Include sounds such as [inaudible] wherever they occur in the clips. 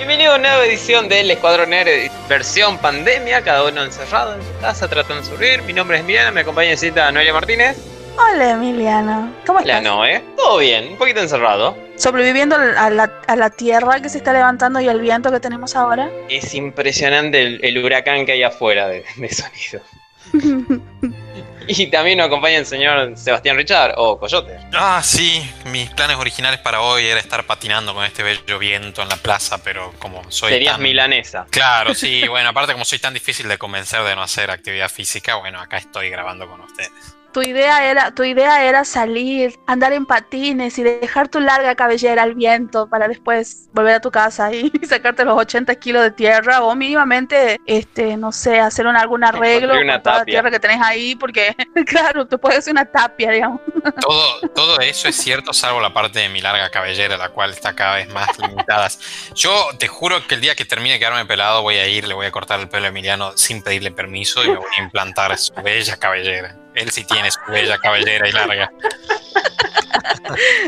Bienvenido a una nueva edición del Escuadrón Nerd, versión pandemia, cada uno encerrado en su casa tratando de sobrevivir. Mi nombre es Emiliano, me acompaña cita Noelia Martínez. Hola Emiliano, ¿cómo Hola estás? Noé, todo bien, un poquito encerrado. Sobreviviendo a la, a la tierra que se está levantando y al viento que tenemos ahora. Es impresionante el, el huracán que hay afuera de, de sonido. [laughs] [laughs] Y también nos acompaña el señor Sebastián Richard, o Coyote. Ah, sí, mis planes originales para hoy era estar patinando con este bello viento en la plaza, pero como soy Serías tan... milanesa. Claro, sí, [laughs] bueno, aparte como soy tan difícil de convencer de no hacer actividad física, bueno, acá estoy grabando con ustedes. Tu idea era, tu idea era salir, andar en patines y dejar tu larga cabellera al viento para después volver a tu casa y [laughs] sacarte los 80 kilos de tierra o mínimamente, este, no sé, hacer un, algún arreglo una con toda la tapia. tierra que tenés ahí porque, [laughs] claro, tú puedes hacer una tapia, digamos. Todo, [laughs] todo eso es cierto, salvo la parte de mi larga cabellera, la cual está cada vez más limitada. Yo te juro que el día que termine de quedarme pelado voy a ir, le voy a cortar el pelo a Emiliano sin pedirle permiso y me voy a implantar su bella cabellera. Él sí tiene su bella cabellera y larga. [laughs]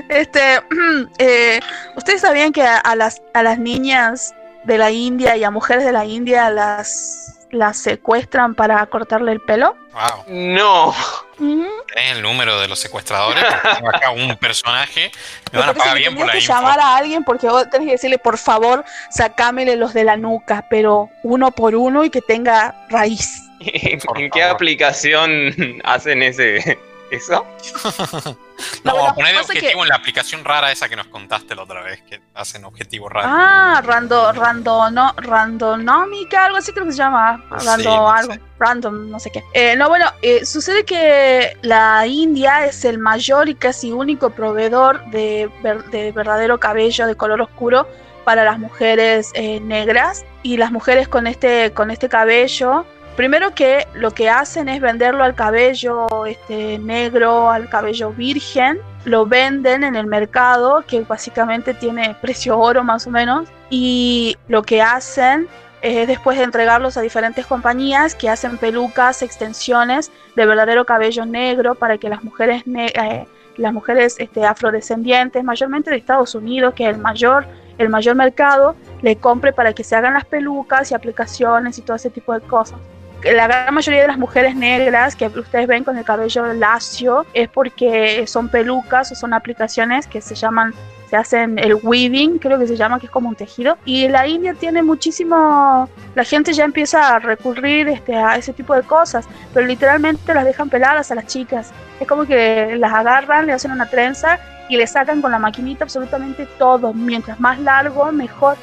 Este, [clears throat] eh, ¿ustedes sabían que a, a las, a las niñas de la India y a mujeres de la India las, las secuestran para cortarle el pelo? Wow. No. ¿Tenés el número de los secuestradores? Porque Tengo acá un personaje. Me van a pagar bien por la que info. llamar a alguien porque vos tenés que decirle, por favor, sacámele los de la nuca, pero uno por uno y que tenga raíz. [laughs] ¿en, qué aplicación hacen ese eso? [laughs] No, No, poner de pasa que- objetivo en la aplicación rara esa que nos contaste la otra vez, que hacen objetivos raros. Ah, rando, randono, randonómica, algo así creo que se llama. Sí, Rando, no algo, sé. random, no sé qué. Eh, no, bueno, eh, sucede que la India es el mayor y casi único proveedor de, ver- de verdadero cabello de color oscuro para las mujeres eh, negras. Y las mujeres con este, con este cabello, primero que lo que hacen es venderlo al cabello este, negro, al cabello virgen. Lo venden en el mercado, que básicamente tiene precio oro más o menos. Y lo que hacen es después de entregarlos a diferentes compañías que hacen pelucas, extensiones de verdadero cabello negro para que las mujeres, eh, las mujeres este, afrodescendientes, mayormente de Estados Unidos, que es el mayor, el mayor mercado, le compre para que se hagan las pelucas y aplicaciones y todo ese tipo de cosas. La gran mayoría de las mujeres negras que ustedes ven con el cabello lacio es porque son pelucas o son aplicaciones que se llaman se hacen el weaving, creo que se llama, que es como un tejido. Y la India tiene muchísimo, la gente ya empieza a recurrir este, a ese tipo de cosas, pero literalmente las dejan peladas a las chicas. Es como que las agarran, le hacen una trenza y le sacan con la maquinita absolutamente todo. Mientras más largo, mejor.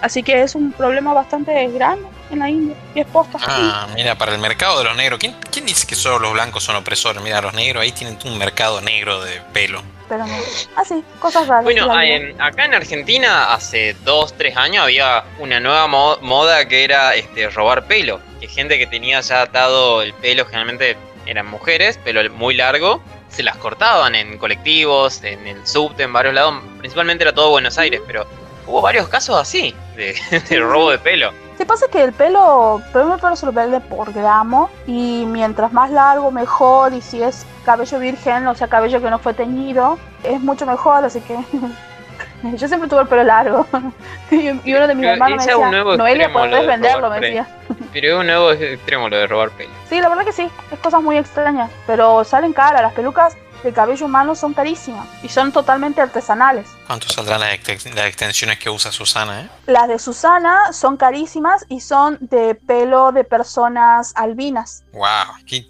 Así que es un problema bastante grande en la India. Y es posta. Ah, mira, para el mercado de los negros. ¿Quién, quién dice que solo los blancos son opresores? Mira, los negros ahí tienen un mercado negro de pelo. Pero no. Así, cosas raras. Bueno, en- acá en Argentina hace dos, tres años había una nueva mo- moda que era este, robar pelo. Que gente que tenía ya atado el pelo, generalmente eran mujeres, pelo muy largo, se las cortaban en colectivos, en el subte, en varios lados. Principalmente era todo Buenos Aires, pero hubo varios casos así de, [laughs] de robo de pelo. Se pasa que el pelo, primero el pelo se lo vende por gramo y mientras más largo mejor y si es cabello virgen, o sea cabello que no fue teñido, es mucho mejor, así que [laughs] yo siempre tuve el pelo largo [laughs] y, y uno de mis Pero hermanos me decía, Noelia, podés de venderlo, me pelo". decía. [laughs] Pero es un nuevo extremo lo de robar pelo. Sí, la verdad que sí, es cosas muy extrañas, pero salen caras, las pelucas de cabello humano son carísimas y son totalmente artesanales. ¿Cuánto saldrán las, ex- las extensiones que usa Susana, eh? Las de Susana son carísimas y son de pelo de personas albinas. Wow, ¿qué-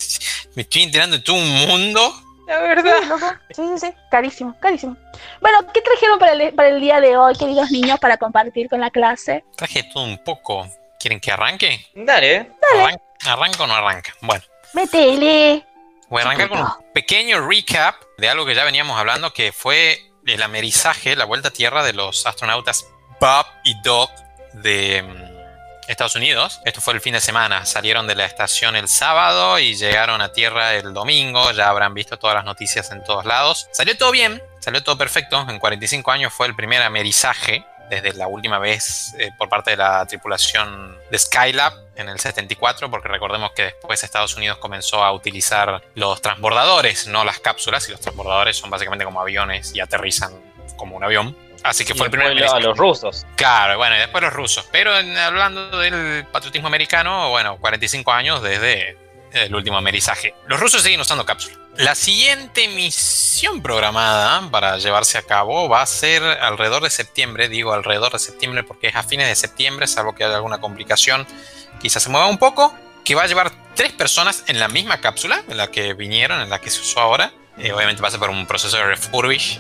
me estoy enterando de todo un mundo. La verdad. Sí, loco. Sí, sí, sí. Carísimo, carísimo. Bueno, ¿qué trajeron para el, para el día de hoy, queridos niños, para compartir con la clase? Traje todo un poco. ¿Quieren que arranque? Dale. Arran- ¿Arranca o no arranca? Bueno. Métele. Voy a arrancar con un pequeño recap de algo que ya veníamos hablando, que fue el amerizaje, la vuelta a tierra de los astronautas Bob y Doc de mm, Estados Unidos. Esto fue el fin de semana. Salieron de la estación el sábado y llegaron a tierra el domingo. Ya habrán visto todas las noticias en todos lados. Salió todo bien, salió todo perfecto. En 45 años fue el primer amerizaje desde la última vez eh, por parte de la tripulación de Skylab en el 74, porque recordemos que después Estados Unidos comenzó a utilizar los transbordadores, no las cápsulas, y los transbordadores son básicamente como aviones y aterrizan como un avión. Así que Y fue el primer a los rusos. Claro, bueno, y después los rusos. Pero en- hablando del patriotismo americano, bueno, 45 años desde el último amerizaje. Los rusos siguen usando cápsula. La siguiente misión programada para llevarse a cabo va a ser alrededor de septiembre. Digo alrededor de septiembre porque es a fines de septiembre, salvo que haya alguna complicación, quizás se mueva un poco. Que va a llevar tres personas en la misma cápsula, en la que vinieron, en la que se usó ahora. Eh, obviamente pasa por un proceso de refurbish,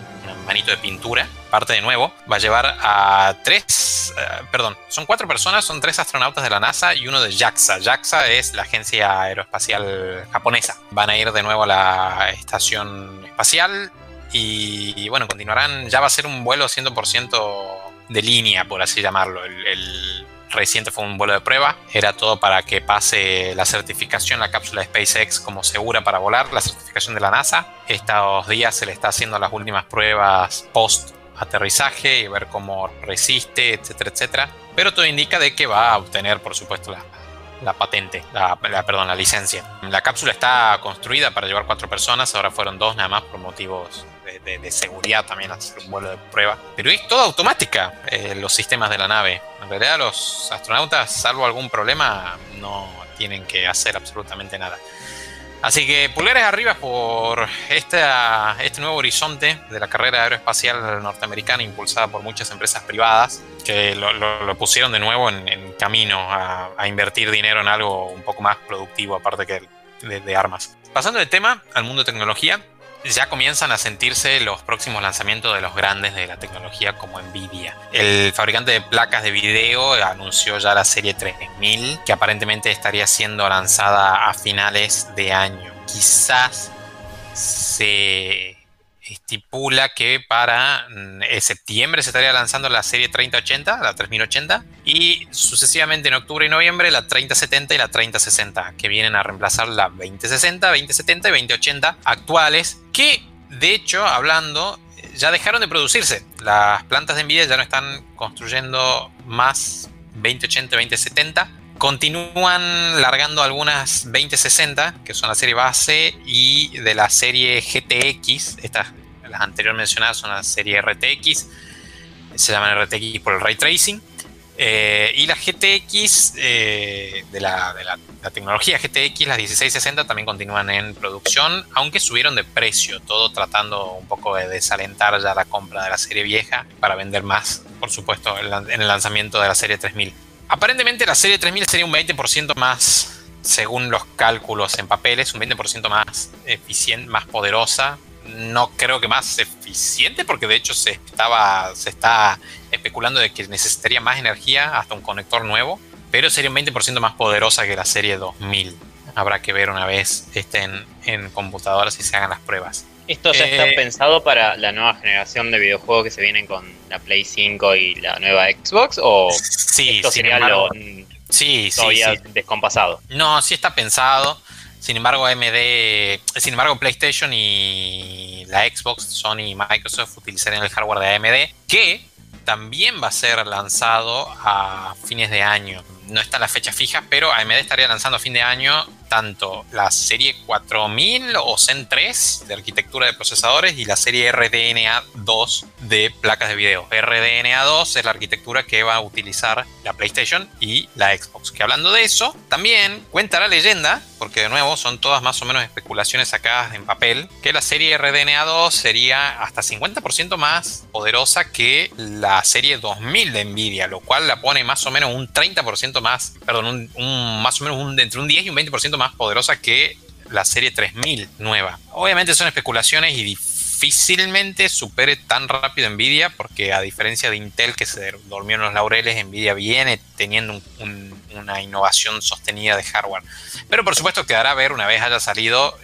manito de pintura. Parte de nuevo. Va a llevar a tres, eh, perdón, son cuatro personas, son tres astronautas de la NASA y uno de JAXA. JAXA es la agencia aeroespacial japonesa. Van a ir de nuevo a la estación espacial y, bueno, continuarán. Ya va a ser un vuelo 100% de línea, por así llamarlo. El, el reciente fue un vuelo de prueba. Era todo para que pase la certificación, la cápsula de SpaceX como segura para volar, la certificación de la NASA. Estos días se le está haciendo las últimas pruebas post aterrizaje y ver cómo resiste, etcétera, etcétera. Pero todo indica de que va a obtener, por supuesto, la, la patente, la, perdón, la licencia. La cápsula está construida para llevar cuatro personas, ahora fueron dos nada más por motivos de seguridad también, hacer un vuelo de prueba. Pero es toda automática eh, los sistemas de la nave. En realidad los astronautas, salvo algún problema, no tienen que hacer absolutamente nada. Así que pulgares arriba por esta, este nuevo horizonte de la carrera aeroespacial norteamericana impulsada por muchas empresas privadas que lo, pusieron de nuevo en, camino a, invertir dinero en algo un poco más productivo aparte que de, armas. Pasando de tema al mundo de tecnología, ya comienzan a sentirse los próximos lanzamientos de los grandes de la tecnología como Nvidia. El fabricante de placas de video anunció ya la serie 3000 que aparentemente estaría siendo lanzada a finales de año. Quizás se estipula que para mm, eh, septiembre se estaría lanzando la serie 3080, la 3080, y sucesivamente en octubre y noviembre la 3070 y la 3060, que vienen a reemplazar la 2060, 2070 y 2080 actuales, que de hecho, hablando, eh, ya dejaron de producirse. Las plantas de Nvidia ya no están construyendo más 2080, 2070. Continúan largando algunas 2060, que son la serie base, y de la serie GTX, estas, las anteriores mencionadas son la serie RTX, se llaman RTX por el ray tracing. Eh, y la GTX eh, de, la, de la- tecnología GTX, las 1660 también continúan en producción, aunque subieron de precio, todo tratando un poco de desalentar ya la compra de la serie vieja para vender más, por supuesto, en el lanzamiento de la serie 3000. Aparentemente la serie 3000 sería un 20% más, según los cálculos en papeles, un 20% más eficiente, más poderosa. No creo que más eficiente, porque de hecho se, estaba, se está especulando de que necesitaría más energía hasta un conector nuevo, pero sería un 20% más poderosa que la serie 2000. Habrá que ver una vez estén en computadoras y se hagan las pruebas. Esto ya Eh, está pensado para la nueva generación de videojuegos que se vienen con la Play 5 y la nueva Xbox o Sí, esto sería embargo, lo mm, sí, sí, todavía sí. descompasado. No, sí está pensado. Sin embargo, AMD, sin embargo, PlayStation y la Xbox, Sony y Microsoft utilizarían el hardware de AMD, que también va a ser lanzado a fines de año. No está la fecha fija, pero AMD estaría lanzando a fin de año tanto la serie 4000 o Zen 3 de arquitectura de procesadores y la serie RDNA 2 de placas de video. RDNA 2 es la arquitectura que va a utilizar la PlayStation y la Xbox. Que hablando de eso, también cuenta la leyenda, porque de nuevo son todas más o menos especulaciones sacadas en papel, que la serie RDNA 2 sería hasta 50% más poderosa que la serie 2000 de Nvidia, lo cual la pone más o menos un 30% más, perdón, un, más o menos un, entre un 10 y un 20% más poderosa que la serie 3000 nueva. Obviamente son especulaciones y difícilmente supere tan rápido Nvidia, porque a diferencia de Intel que se durmió en los laureles, Nvidia viene teniendo un- un- una innovación sostenida de hardware. Pero por supuesto quedará a ver una vez haya salido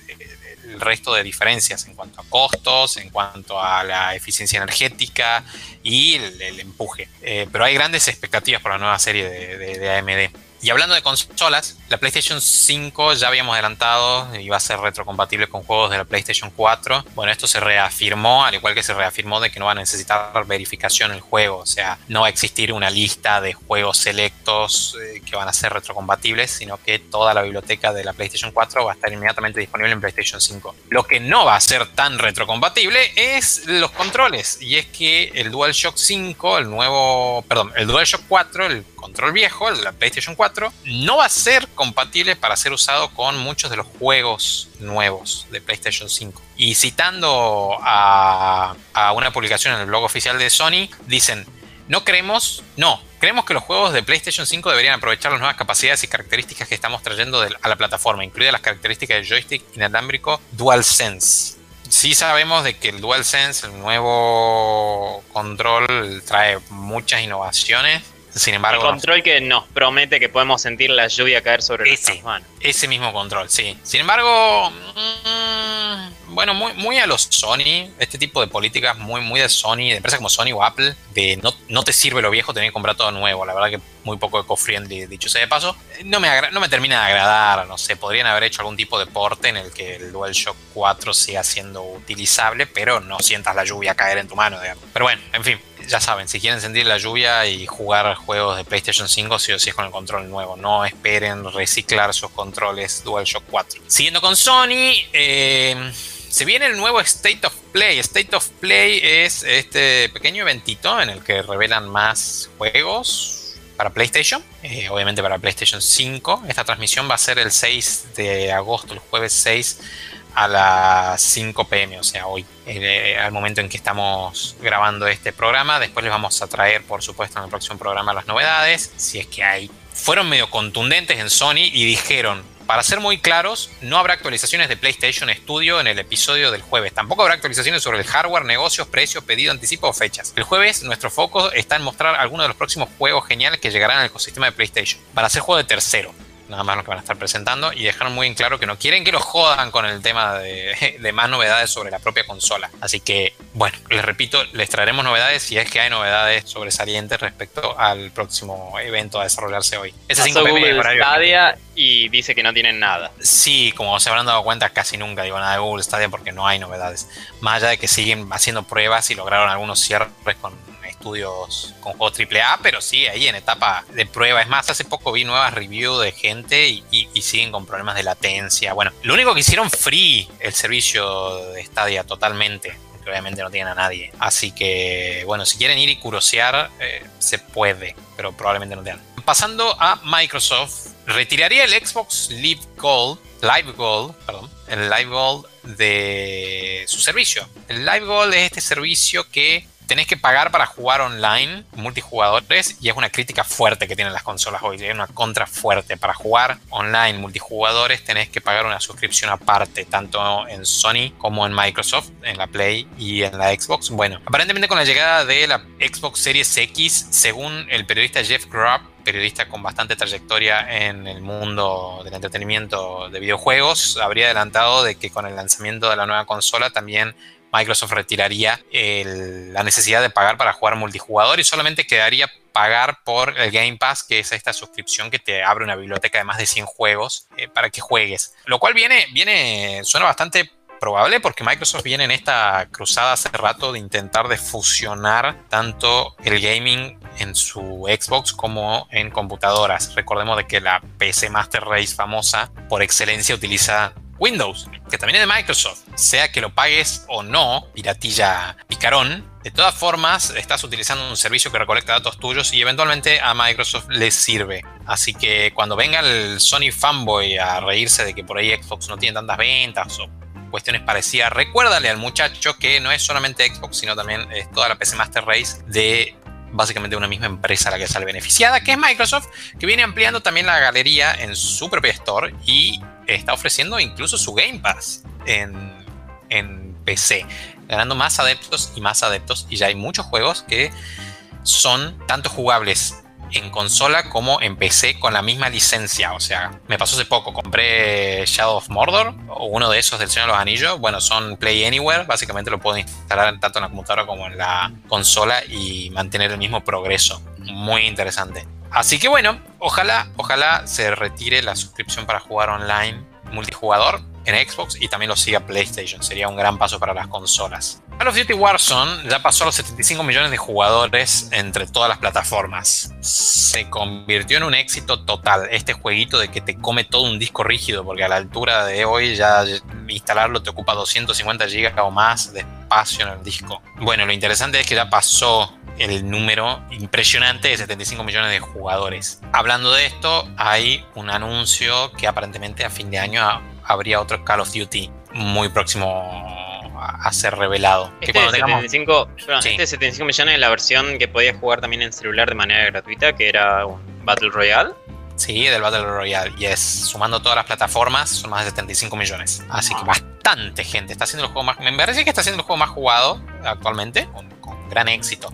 el resto de diferencias en cuanto a costos, en cuanto a la eficiencia energética y el, empuje. Eh, pero hay grandes expectativas por la nueva serie de, de- de AMD. Y hablando de consolas, la PlayStation 5 ya habíamos adelantado iba a ser retrocompatible con juegos de la PlayStation 4. Bueno, esto se reafirmó, al igual que se reafirmó de que no va a necesitar verificación el juego. O sea, no va a existir una lista de juegos selectos eh, que van a ser retrocompatibles, sino que toda la biblioteca de la PlayStation 4 va a estar inmediatamente disponible en PlayStation 5. Lo que no va a ser tan retrocompatible es los controles. Y es que el DualShock 5, el nuevo, perdón, el DualShock 4, el control viejo, el de la PlayStation 4, no va a ser compatible para ser usado con muchos de los juegos nuevos de PlayStation 5. Y citando a, una publicación en el blog oficial de Sony, dicen, no creemos, no, creemos que los juegos de PlayStation 5 deberían aprovechar las nuevas capacidades y características que estamos trayendo a la plataforma, incluidas las características del joystick inalámbrico DualSense. Sí sabemos de que el DualSense, el nuevo control, trae muchas innovaciones sin embargo. El control que nos promete que podemos sentir la lluvia caer sobre ese, manos. Ese mismo control, sí. Sin embargo, mm, bueno, muy, muy a los Sony, este tipo de políticas muy, muy de Sony, de empresas como Sony o Apple, de no, no te sirve lo viejo, tenés que comprar todo nuevo. La verdad que muy poco eco-friendly, dicho sea de paso. No me, no me termina de agradar, no sé, podrían haber hecho algún tipo de porte en el que el DualShock 4 siga siendo utilizable, pero no sientas la lluvia caer en tu mano, digamos. Pero bueno, en fin, ya saben, si quieren sentir la lluvia y jugar juegos de PlayStation 5, sí o sí es con el control nuevo. No esperen reciclar sus controles DualShock 4. Siguiendo con Sony, eh, se viene el nuevo State of Play. State of Play es este pequeño eventito en el que revelan más juegos para PlayStation, eh, obviamente para PlayStation 5. Esta transmisión va a ser el 6 de agosto, el jueves 6 a las 5 pm, o sea, hoy, eh, al momento en que estamos grabando este programa. Después les vamos a traer, por supuesto, en el próximo programa las novedades, si es que hay. Fueron medio contundentes en Sony y dijeron, para ser muy claros, no habrá actualizaciones de PlayStation Studio en el episodio del jueves. Tampoco habrá actualizaciones sobre el hardware, negocios, precios, pedido, anticipo o fechas. El jueves nuestro foco está en mostrar algunos de los próximos juegos geniales que llegarán al ecosistema de PlayStation. Van a ser juegos de tercero nada más lo que van a estar presentando y dejaron muy en claro que no quieren que lo jodan con el tema de, [laughs] de, más novedades sobre la propia consola. Así que, bueno, les repito, les traeremos novedades si es que hay novedades sobresalientes respecto al próximo evento a desarrollarse hoy. Ese 5 Google Stadia y dice que no tienen nada. Sí, como se habrán dado cuenta, casi nunca digo nada de Google Stadia porque no hay novedades. Más allá de que siguen haciendo pruebas y lograron algunos cierres con estudios con juegos AAA, pero sí, ahí en etapa de prueba. Es más, hace poco vi nuevas reviews de gente y, siguen con problemas de latencia. Bueno, lo único que hicieron free el servicio de Stadia totalmente. Que obviamente no tienen a nadie. Así que, bueno, si quieren ir y curosear, eh, se puede, pero probablemente no tengan. Pasando a Microsoft, retiraría el Xbox Live Gold, Live Gold, perdón, el Live Gold de su servicio. El Live Gold es este servicio que tenés que pagar para jugar online, multijugadores, y es una crítica fuerte que tienen las consolas hoy, es una contra fuerte. Para jugar online, multijugadores, tenés que pagar una suscripción aparte, tanto en Sony como en Microsoft, en la Play y en la Xbox. Bueno, aparentemente con la llegada de la Xbox Series X, según el periodista Jeff Grubb, periodista con bastante trayectoria en el mundo del entretenimiento de videojuegos, habría adelantado de que con el lanzamiento de la nueva consola también Microsoft retiraría la necesidad de pagar para jugar multijugador y solamente quedaría pagar por el Game Pass, que es esta suscripción que te abre una biblioteca de más de 100 juegos eh, para que juegues. Lo cual viene, viene, suena bastante probable porque Microsoft viene en esta cruzada hace rato de intentar de fusionar tanto el gaming en su Xbox como en computadoras. Recordemos de que la PC Master Race famosa por excelencia utiliza Windows, que también es de Microsoft, sea que lo pagues o no, piratilla picarón, de todas formas estás utilizando un servicio que recolecta datos tuyos y eventualmente a Microsoft les sirve. Así que cuando venga el Sony fanboy a reírse de que por ahí Xbox no tiene tantas ventas o cuestiones parecidas, recuérdale al muchacho que no es solamente Xbox, sino también es toda la PC Master Race de básicamente una misma empresa la que sale beneficiada, que es Microsoft, que viene ampliando también la galería en su propia store y está ofreciendo incluso su Game Pass en, en PC, ganando más adeptos y más adeptos. Y ya hay muchos juegos que son tanto jugables en consola como en PC con la misma licencia. O sea, me pasó hace poco, compré Shadow of Mordor o uno de esos del Señor de los Anillos. Bueno, son Play Anywhere, básicamente lo puedo instalar tanto en la computadora como en la consola y mantener el mismo progreso. Muy interesante. Así que bueno, ojalá, ojalá se retire la suscripción para jugar online multijugador en Xbox y también lo siga PlayStation. Sería un gran paso para las consolas. Call of Duty Warzone ya pasó a los 75 millones de jugadores entre todas las plataformas. Se convirtió en un éxito total. Este jueguito de que te come todo un disco rígido, porque a la altura de hoy ya instalarlo te ocupa 250 GB o más de espacio en el disco. Bueno, lo interesante es que ya pasó el número impresionante de 75 millones de jugadores. Hablando de esto, hay un anuncio que aparentemente a fin de año habría otro Call of Duty muy próximo a ser revelado. Este, de 75, este 75 millones es la versión que podía jugar también en celular de manera gratuita, que era un Battle Royale. Sí, del Battle Royale. Y es, sumando todas las plataformas, son más de 75 millones. Así que bastante gente. Está haciendo el juego más. Me parece que está haciendo el juego más jugado actualmente, gran éxito.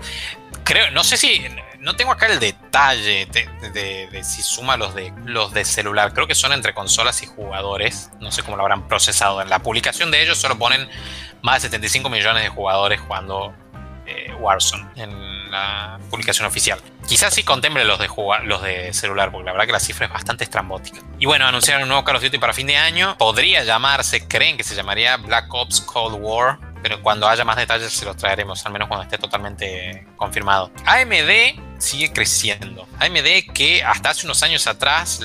Creo, no sé si. No tengo acá el detalle de, si suma los de los de celular. Creo que son entre consolas y jugadores. No sé cómo lo habrán procesado. En la publicación de ellos solo ponen más de 75 millones de jugadores jugando eh, Warzone en la publicación oficial. Quizás sí contemple los de, los de celular, porque la verdad que la cifra es bastante estrambótica. Y bueno, anunciaron un nuevo Call of Duty para fin de año. Podría llamarse, creen que se llamaría Black Ops Cold War, pero cuando haya más detalles se los traeremos, al menos cuando esté totalmente confirmado. AMD sigue creciendo. AMD que hasta hace unos años atrás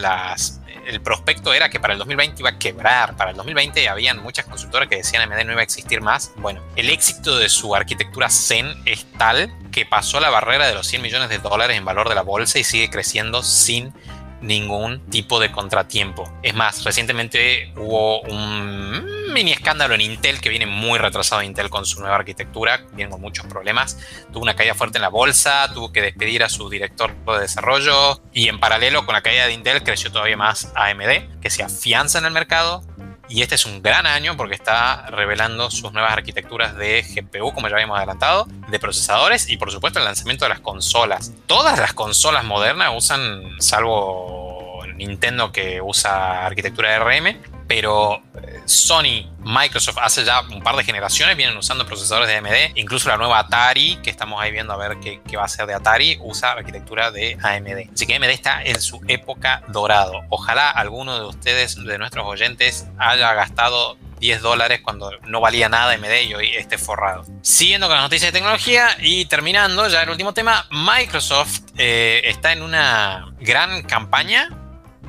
el prospecto era que para el 2020 iba a quebrar. Para el 2020 habían muchas consultoras que decían AMD no iba a existir más. Bueno, el éxito de su arquitectura Zen es tal que pasó la barrera de los 100 millones de dólares en valor de la bolsa y sigue creciendo sin ningún tipo de contratiempo. Es más, recientemente hubo un mini escándalo en Intel que viene muy retrasado Intel con su nueva arquitectura, viene con muchos problemas. Tuvo una caída fuerte en la bolsa, tuvo que despedir a su director de desarrollo y en paralelo con la caída de Intel creció todavía más AMD, que se afianza en el mercado y este es un gran año porque está revelando sus nuevas arquitecturas de GPU, como ya habíamos adelantado, de procesadores y por supuesto el lanzamiento de las consolas. Todas las consolas modernas usan, salvo Nintendo que usa arquitectura RM, pero eh, Sony, Microsoft hace ya un par de generaciones vienen usando procesadores de AMD, incluso la nueva Atari, que estamos ahí viendo a ver qué, va a ser de Atari, usa arquitectura de AMD. Así que AMD está en su época dorado. Ojalá alguno de ustedes, de nuestros oyentes, haya gastado 10 dólares cuando no valía nada AMD y hoy esté forrado. Siguiendo con las noticias de tecnología y terminando ya el último tema, Microsoft eh, está en una gran campaña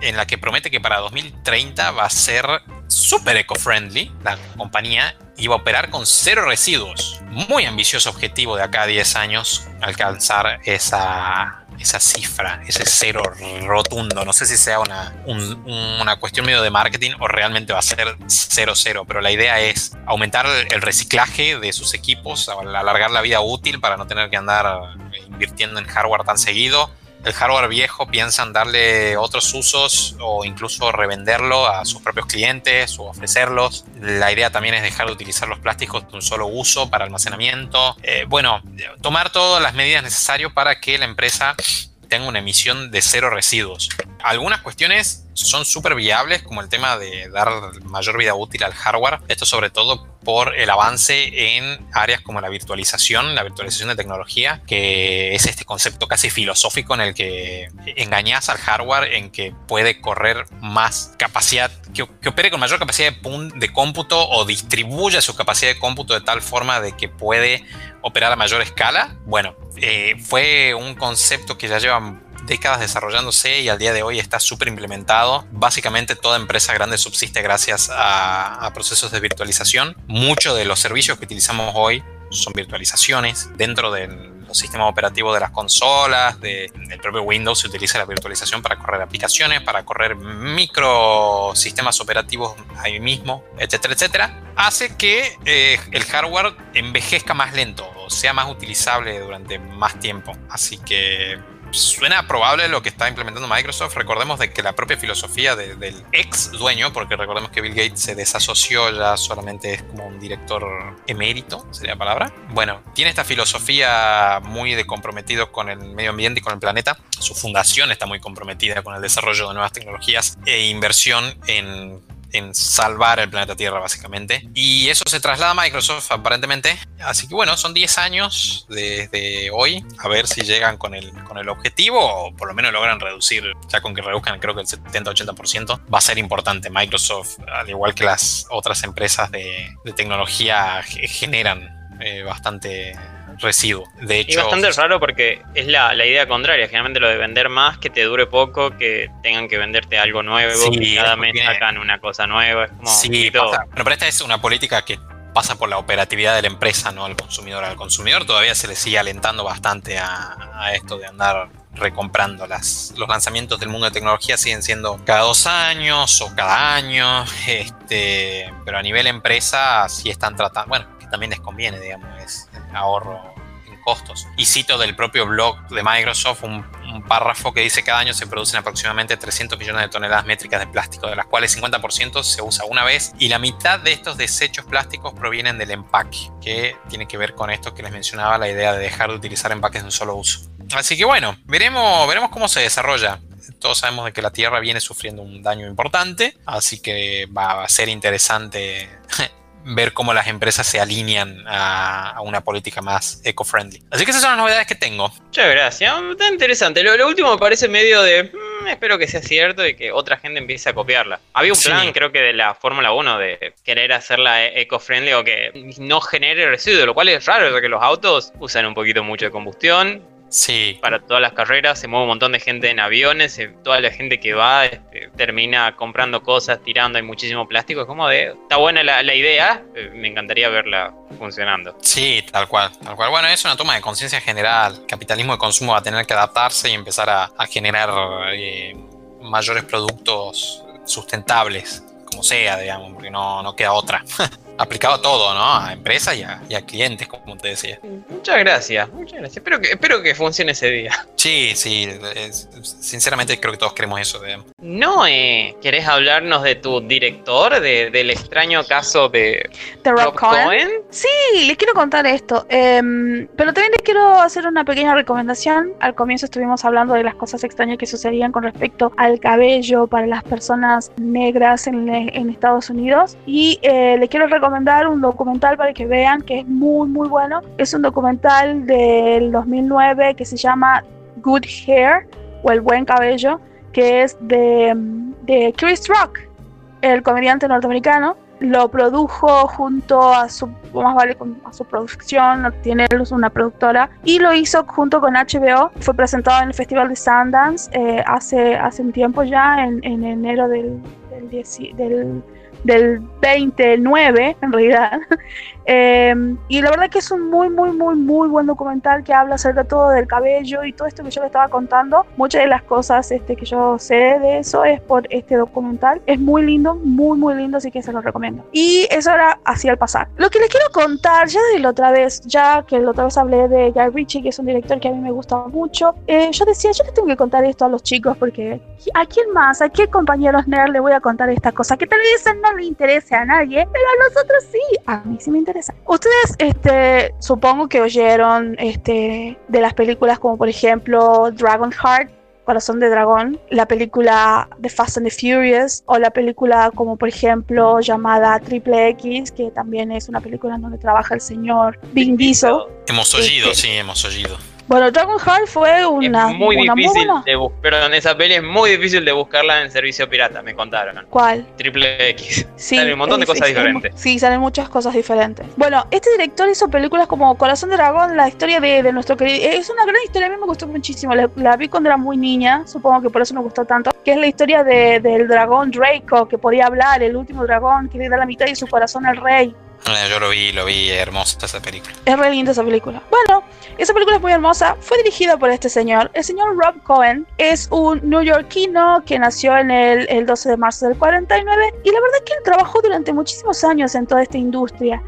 en la que promete que para 2030 va a ser súper eco-friendly, la compañía, iba a operar con cero residuos. Muy ambicioso objetivo de acá a 10 años alcanzar esa, esa cifra, ese cero rotundo. No sé si sea una, una cuestión medio de marketing o realmente va a ser cero cero, pero la idea es aumentar el reciclaje de sus equipos, alargar la vida útil para no tener que andar invirtiendo en hardware tan seguido el hardware viejo piensan darle otros usos o incluso revenderlo a sus propios clientes o ofrecerlos. La idea también es dejar de utilizar los plásticos de un solo uso para almacenamiento. Eh, bueno, tomar todas las medidas necesarias para que la empresa tenga una emisión de cero residuos. Algunas cuestiones son súper viables, como el tema de dar mayor vida útil al hardware. Esto sobre todo por el avance en áreas como la virtualización, la virtualización de tecnología, que es este concepto casi filosófico en el que engañas al hardware en que puede correr más capacidad, que, opere con mayor capacidad de, cómputo o distribuya su capacidad de cómputo de tal forma de que puede operar a mayor escala. Bueno, eh, fue un concepto que ya lleva décadas desarrollándose y al día de hoy está súper implementado. Básicamente toda empresa grande subsiste gracias a, procesos de virtualización. Muchos de los servicios que utilizamos hoy son virtualizaciones dentro de los sistemas operativos de las consolas, del propio Windows se utiliza la virtualización para correr aplicaciones, para correr microsistemas operativos ahí mismo, etcétera, etcétera. Hace que eh, el hardware envejezca más lento o sea más utilizable durante más tiempo. Así que suena probable lo que está implementando Microsoft. Recordemos de que la propia filosofía del ex dueño, porque recordemos que Bill Gates se desasoció, ya solamente es como un director emérito, sería la palabra. Bueno, tiene esta filosofía muy de comprometido con el medio ambiente y con el planeta. Su fundación está muy comprometida con el desarrollo de nuevas tecnologías e inversión en en salvar el planeta Tierra, básicamente. Y eso se traslada a Microsoft, aparentemente. Así que bueno, son 10 años desde hoy, a ver si llegan con el, con el objetivo o por lo menos logran reducir, ya con que reduzcan creo que el 70-80%, va a ser importante. Microsoft, al igual que las otras empresas de, tecnología, generan eh, bastante residuo. De hecho, y bastante raro porque es la, idea contraria. Generalmente lo de vender más, que te dure poco, que tengan que venderte algo nuevo, que cada mes sacan una cosa nueva. Es como sí, Bueno, pero esta es una política que pasa por la operatividad de la empresa, no al consumidor. Al consumidor todavía se le sigue alentando bastante a, esto de andar recomprando las, los lanzamientos del mundo de tecnología siguen siendo cada dos años o cada año, este, pero a nivel empresa sí están tratando, bueno, también les conviene, digamos, es ahorro en costos. Y cito del propio blog de Microsoft un, párrafo que dice cada año se producen aproximadamente 300 millones de toneladas métricas de plástico, de las cuales 50% se usa una vez y la mitad de estos desechos plásticos provienen del empaque, que tiene que ver con esto que les mencionaba, la idea de dejar de utilizar empaques de un solo uso. Así que bueno, veremos, veremos cómo se desarrolla todos sabemos de que la Tierra viene sufriendo un daño importante, así que va a ser interesante ver cómo las empresas se alinean a, una política más eco-friendly. Así que esas son las novedades que tengo. Muchas gracias, está interesante. Lo, último me parece medio de, mm, espero que sea cierto y que otra gente empiece a copiarla. Había un plan, creo que de la Fórmula 1, de querer hacerla eco-friendly o que no genere residuos, lo cual es raro porque los autos usan un poquito mucho de combustión Sí. Para todas las carreras, se mueve un montón de gente en aviones, toda la gente que va este, termina comprando cosas, tirando, hay muchísimo plástico. Es como de, está buena la, idea, eh, me encantaría verla funcionando. Sí, tal cual, tal cual. Bueno, es una toma de conciencia general. El capitalismo de consumo va a tener que adaptarse y empezar a, generar eh, mayores productos sustentables, como sea, digamos, porque no, no queda otra. [laughs] aplicado a todo, ¿no? A empresas y a, clientes, como te decía. Muchas gracias, muchas gracias. Espero que, espero que funcione ese día. [laughs] Sí, sí, sinceramente creo que todos queremos eso. No, eh, ¿querés hablarnos de tu director, del extraño caso de, Rob, Cohen? Sí, les quiero contar esto. Em, pero también les quiero hacer una pequeña recomendación. Al comienzo estuvimos hablando de las cosas extrañas que sucedían con respecto al cabello para las personas negras en, Estados Unidos. Y eh, les quiero recomendar recomendar un documental para que vean que es muy muy bueno. Es un documental del 2009 que se llama Good Hair o El Buen Cabello, que es de, de Chris Rock, el comediante norteamericano. Lo produjo junto a su, más vale, a su producción, tiene una productora, y lo hizo junto con HBO. Fue presentado en el Festival de Sundance eh, hace, hace un tiempo ya, en, en enero del, del, del del 29 en realidad. Em, y la verdad que es un muy, muy, muy, muy buen documental que habla acerca todo del cabello y todo esto que yo le estaba contando. Muchas de las cosas este, que yo sé de eso es por este documental. Es muy lindo, muy, muy lindo, así que se lo recomiendo. Y eso era así al pasar. Lo que les quiero contar, ya de la otra vez, ya que la otra vez hablé de Guy Ritchie, que es un director que a mí me gusta mucho, eh, yo decía, yo les tengo que contar esto a los chicos porque ¿a quién más, a qué compañeros nerd le voy a contar esta cosa? Que tal vez no le interese a nadie, pero a nosotros sí, a mí sí me interesa. Ustedes, este, supongo que oyeron este, de las películas como por ejemplo Dragon Heart, Corazón de Dragón, la película The Fast and the Furious o la película como por ejemplo llamada Triple X, que también es una película en donde trabaja el señor Vin Diesel. Hemos oído, este, sí, hemos oído. Bueno, Dragonheart fue una. Es muy difícil de buscar. Perdón, esa peli es muy difícil de buscarla en servicio pirata, me contaron. ¿Cuál? Triple X. Sí. [laughs] Salen un montón de cosas diferentes. sí, salen muchas cosas diferentes. Bueno, este director hizo películas como Corazón de Dragón, la historia de, nuestro querido. Es una gran historia, a mí me gustó muchísimo. La, vi cuando era muy niña, supongo que por eso me gustó tanto. Que es la historia de, del dragón Draco, que podía hablar, el último dragón que le da la mitad de su corazón al rey. Yo lo vi, lo vi, hermosa esa película. Es re linda esa película. Bueno, esa película es muy hermosa. Fue dirigida por este señor. El señor Rob Cohen es un neoyorquino que nació en el, el 12 de marzo del 49 y la verdad es que él trabajó durante muchísimos años en toda esta industria.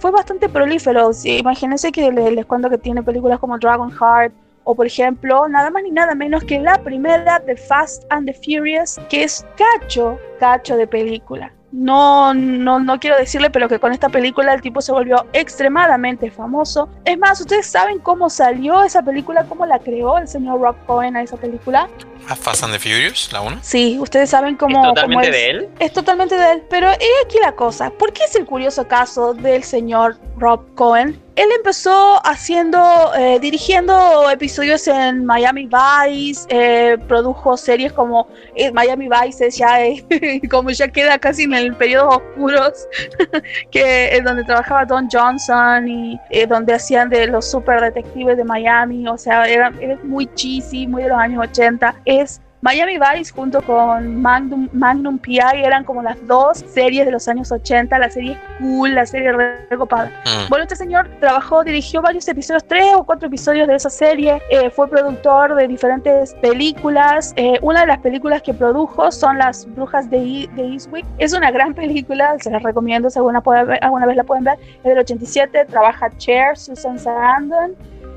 Fue bastante prolífero. Imagínense que les, cuento que tiene películas como Dragon Heart, o por ejemplo, nada más ni nada menos que la primera de Fast and the Furious, que es cacho, cacho de película no, no, no quiero decirle, pero que con esta película el tipo se volvió extremadamente famoso. Es más, ¿ustedes saben cómo salió esa película? ¿Cómo la creó el señor Rob Cohen a esa película? A Fast and the Furious, la 1. Sí, ustedes saben cómo. ¿Es totalmente cómo de él? Es totalmente de él. Pero he aquí la cosa. ¿Por qué es el curioso caso del señor Rob Cohen? Él empezó haciendo, eh, dirigiendo episodios en Miami Vice, eh, produjo series como eh, Miami Vice, es ya eh, [laughs] como ya queda casi en el periodo oscuros, [laughs] que es donde trabajaba Don Johnson y eh, donde hacían de los super detectives de Miami, o sea, era, era muy cheesy, muy de los años 80. Es Miami Vice junto con Magnum, Magnum PI eran como las dos series de los años 80, la serie cool, la serie recopada. Mm. Bueno, este señor trabajó, dirigió varios episodios, tres o cuatro episodios de esa serie, eh, fue productor de diferentes películas. Eh, una de las películas que produjo son Las Brujas de, de Eastwick. Es una gran película, se las recomiendo si alguna, puede alguna vez la pueden ver. Es del 87, trabaja Cher, Susan Sarandon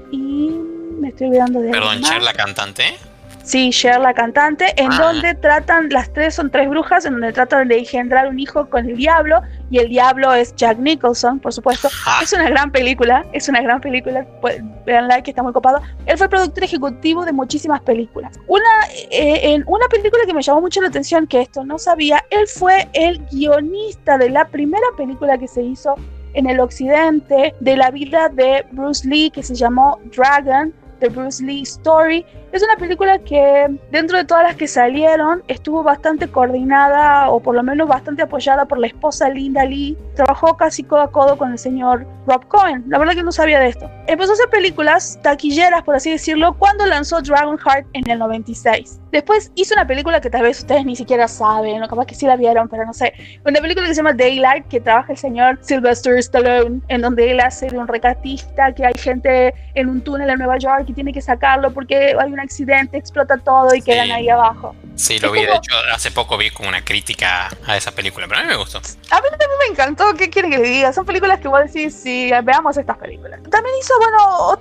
y me estoy olvidando de Perdón. Cher, la cantante. Sí, Cher, la cantante, en Ah. donde tratan, las tres son tres brujas, en donde tratan de engendrar un hijo con el diablo, y el diablo es Jack Nicholson, por supuesto. Ah, Es una gran película, es una gran película, pues, véanla que está muy copado. Él fue productor ejecutivo de muchísimas películas. Una, eh, en una película que me llamó mucho la atención, que esto no sabía, él fue el guionista de la primera película que se hizo en el occidente de la vida de Bruce Lee, que se llamó Dragon, The Bruce Lee Story. Es una película que dentro de todas las que salieron estuvo bastante coordinada o por lo menos bastante apoyada por la esposa Linda Lee. Trabajó casi codo a codo con el señor Rob Cohen. La verdad que no sabía de esto. Empezó a hacer películas taquilleras, por así decirlo, cuando lanzó Dragonheart en el 96. Después hizo una película que tal vez ustedes ni siquiera saben, o capaz que sí la vieron, pero no sé. Una película que se llama Daylight, que trabaja el señor Sylvester Stallone, en donde él hace de un recatista, que hay gente en un túnel en Nueva York y tiene que sacarlo porque hay un accidente, explota todo y Sí. quedan ahí abajo. sí, lo es vi. De como- hecho, hace poco vi como una crítica a esa película, pero a mí me gustó. A mí también me encantó, ¿qué quiere que le diga? Son películas que vos decís, sí, veamos estas películas. También hizo, bueno,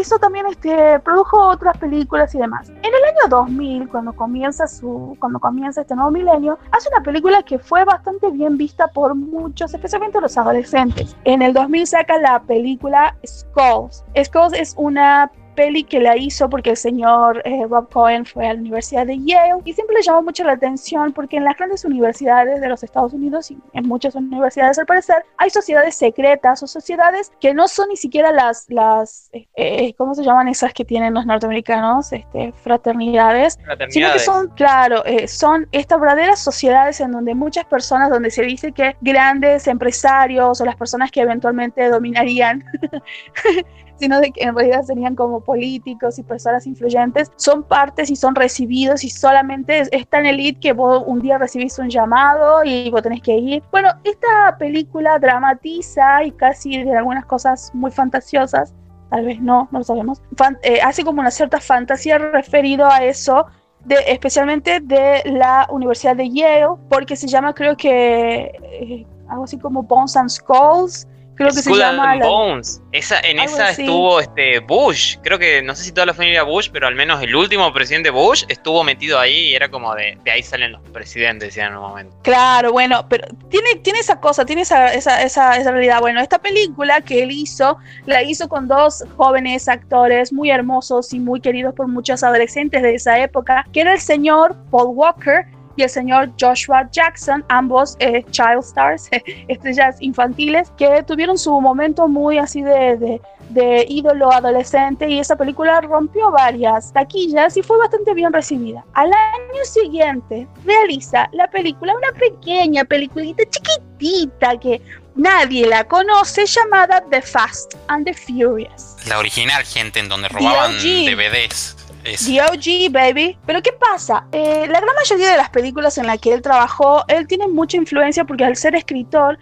hizo también, este, produjo otras películas y demás. En el año 2000, cuando comienza su, cuando comienza este nuevo milenio, hace una película que fue bastante bien vista por muchos, especialmente los adolescentes. En el 2000 saca la película Skulls. Skulls es una peli que la hizo porque el señor eh, Rob Cohen fue a la Universidad de Yale y siempre le llamó mucho la atención porque en las grandes universidades de los Estados Unidos y en muchas universidades al parecer hay sociedades secretas o sociedades que no son ni siquiera las, las eh, eh, ¿cómo se llaman esas que tienen los norteamericanos? Este, fraternidades, sino que Fraternidades. son, claro, eh, son estas verdaderas sociedades en donde muchas personas, donde se dice que grandes empresarios o las personas que eventualmente dominarían, [laughs] sino de que en realidad serían como políticos y personas influyentes, son partes y son recibidos y solamente es, es tan elite que vos un día recibís un llamado y vos tenés que ir. Bueno, esta película dramatiza y casi de algunas cosas muy fantasiosas tal vez no, no lo sabemos, fan- eh, hace como una cierta fantasía referido a eso, de, especialmente de la Universidad de Yale, porque se llama creo que eh, algo así como Bones and Skulls, creo que se llama... and la- Bones. Esa, en Algo esa así. estuvo este Bush. Creo que no sé si toda la familia Bush, pero al menos el último presidente Bush estuvo metido ahí y era como de, de ahí salen los presidentes, decían en un momento. Claro, bueno, pero tiene, tiene esa cosa, tiene esa, esa, esa, esa realidad. Bueno, esta película que él hizo, la hizo con dos jóvenes actores muy hermosos y muy queridos por muchos adolescentes de esa época, que era el señor Paul Walker y el señor Joshua Jackson, ambos eh, child stars, [laughs] estrellas infantiles, que tuvieron su momento muy así de, de, de ídolo adolescente y esa película rompió varias taquillas y fue bastante bien recibida. Al año siguiente realiza la película, una pequeña peliculita chiquitita que nadie la conoce llamada The Fast and the Furious. La original, gente, en donde robaban. DVDs. Es- The OG, baby. Pero ¿qué pasa? Eh, la gran mayoría de las películas en las que él trabajó, él tiene mucha influencia porque al ser escritor,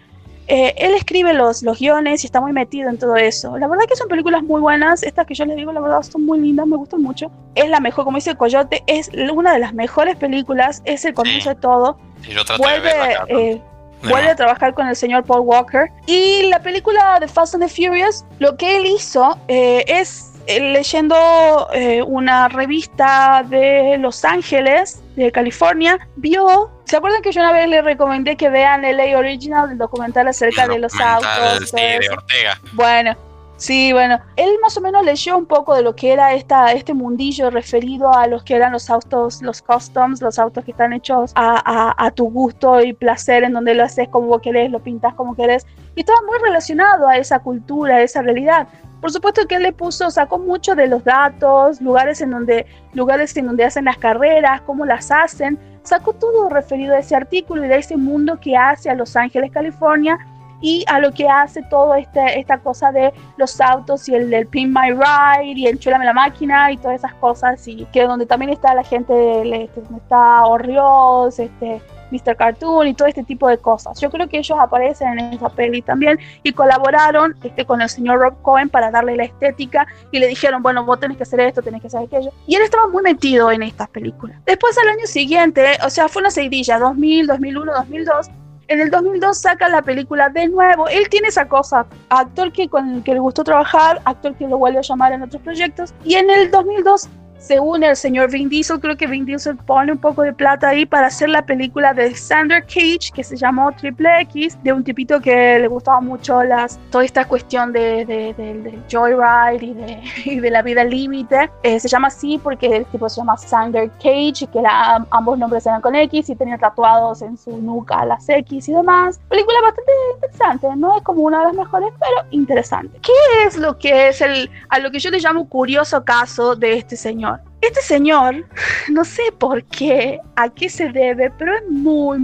eh, él escribe los, los guiones y está muy metido en todo eso. La verdad que son películas muy buenas. Estas que yo les digo, la verdad, son muy lindas, me gustan mucho. Es la mejor, como dice Coyote, es una de las mejores películas, es el comienzo Sí. de todo. y yo Vuelve, de acá. eh, De vuelve a trabajar con el señor Paul Walker. Y la película de Fast and the Furious, lo que él hizo eh, es eh, leyendo eh, una revista de Los Ángeles, de California, vio. ¿Se acuerdan que yo una vez le recomendé que vean LA Original, el documental acerca El de los documental, autos? sí, todo de? Ortega. Bueno, Sí, bueno, él más o menos leyó un poco de lo que era esta, este mundillo referido a los que eran los autos, los customs, los autos que están hechos a, a, tu gusto y placer, en donde lo haces como querés, lo pintas como querés. Y estaba muy relacionado a esa cultura, a esa realidad. Por supuesto que él le puso, sacó mucho de los datos, lugares en donde, lugares en donde hacen las carreras, cómo las hacen, sacó todo referido a ese artículo y de ese mundo que hace a Los Ángeles, California, y a lo que hace toda este, esta cosa de los autos y el del Pin My Ride y el Chulame la máquina y todas esas cosas y que donde también está la gente, de, este, está Orrios, este, Mr. Cartoon y todo este tipo de cosas. Yo creo que ellos aparecen en esa peli también y colaboraron este, con el señor Rob Cohen para darle la estética y le dijeron, bueno, vos tenés que hacer esto, tenés que hacer aquello. Y él estaba muy metido en estas películas. Después al año siguiente, o sea, fue una seguidilla, 2000, 2001, 2002, en el 2002 saca la película de nuevo. Él tiene esa cosa, actor que con el que le gustó trabajar, actor que lo vuelve a llamar en otros proyectos. Y en el 2002 según el señor Vin Diesel, creo que Vin Diesel pone un poco de plata ahí para hacer la película de Sander Cage, que se llamó Triple X, de un tipito que le gustaba mucho las, toda esta cuestión de, de, Joyride y de, [laughs] y de la vida límite. Eh, se llama así porque el tipo se llama Sander Cage, que ambos nombres eran con X y tenía tatuados en su nuca las X y demás. Película bastante interesante, no es como una de las mejores, pero interesante. ¿Qué es lo que es el, a lo que yo le llamo curioso caso de este señor? Este señor, no sé por qué, a qué se debe, pero es muy,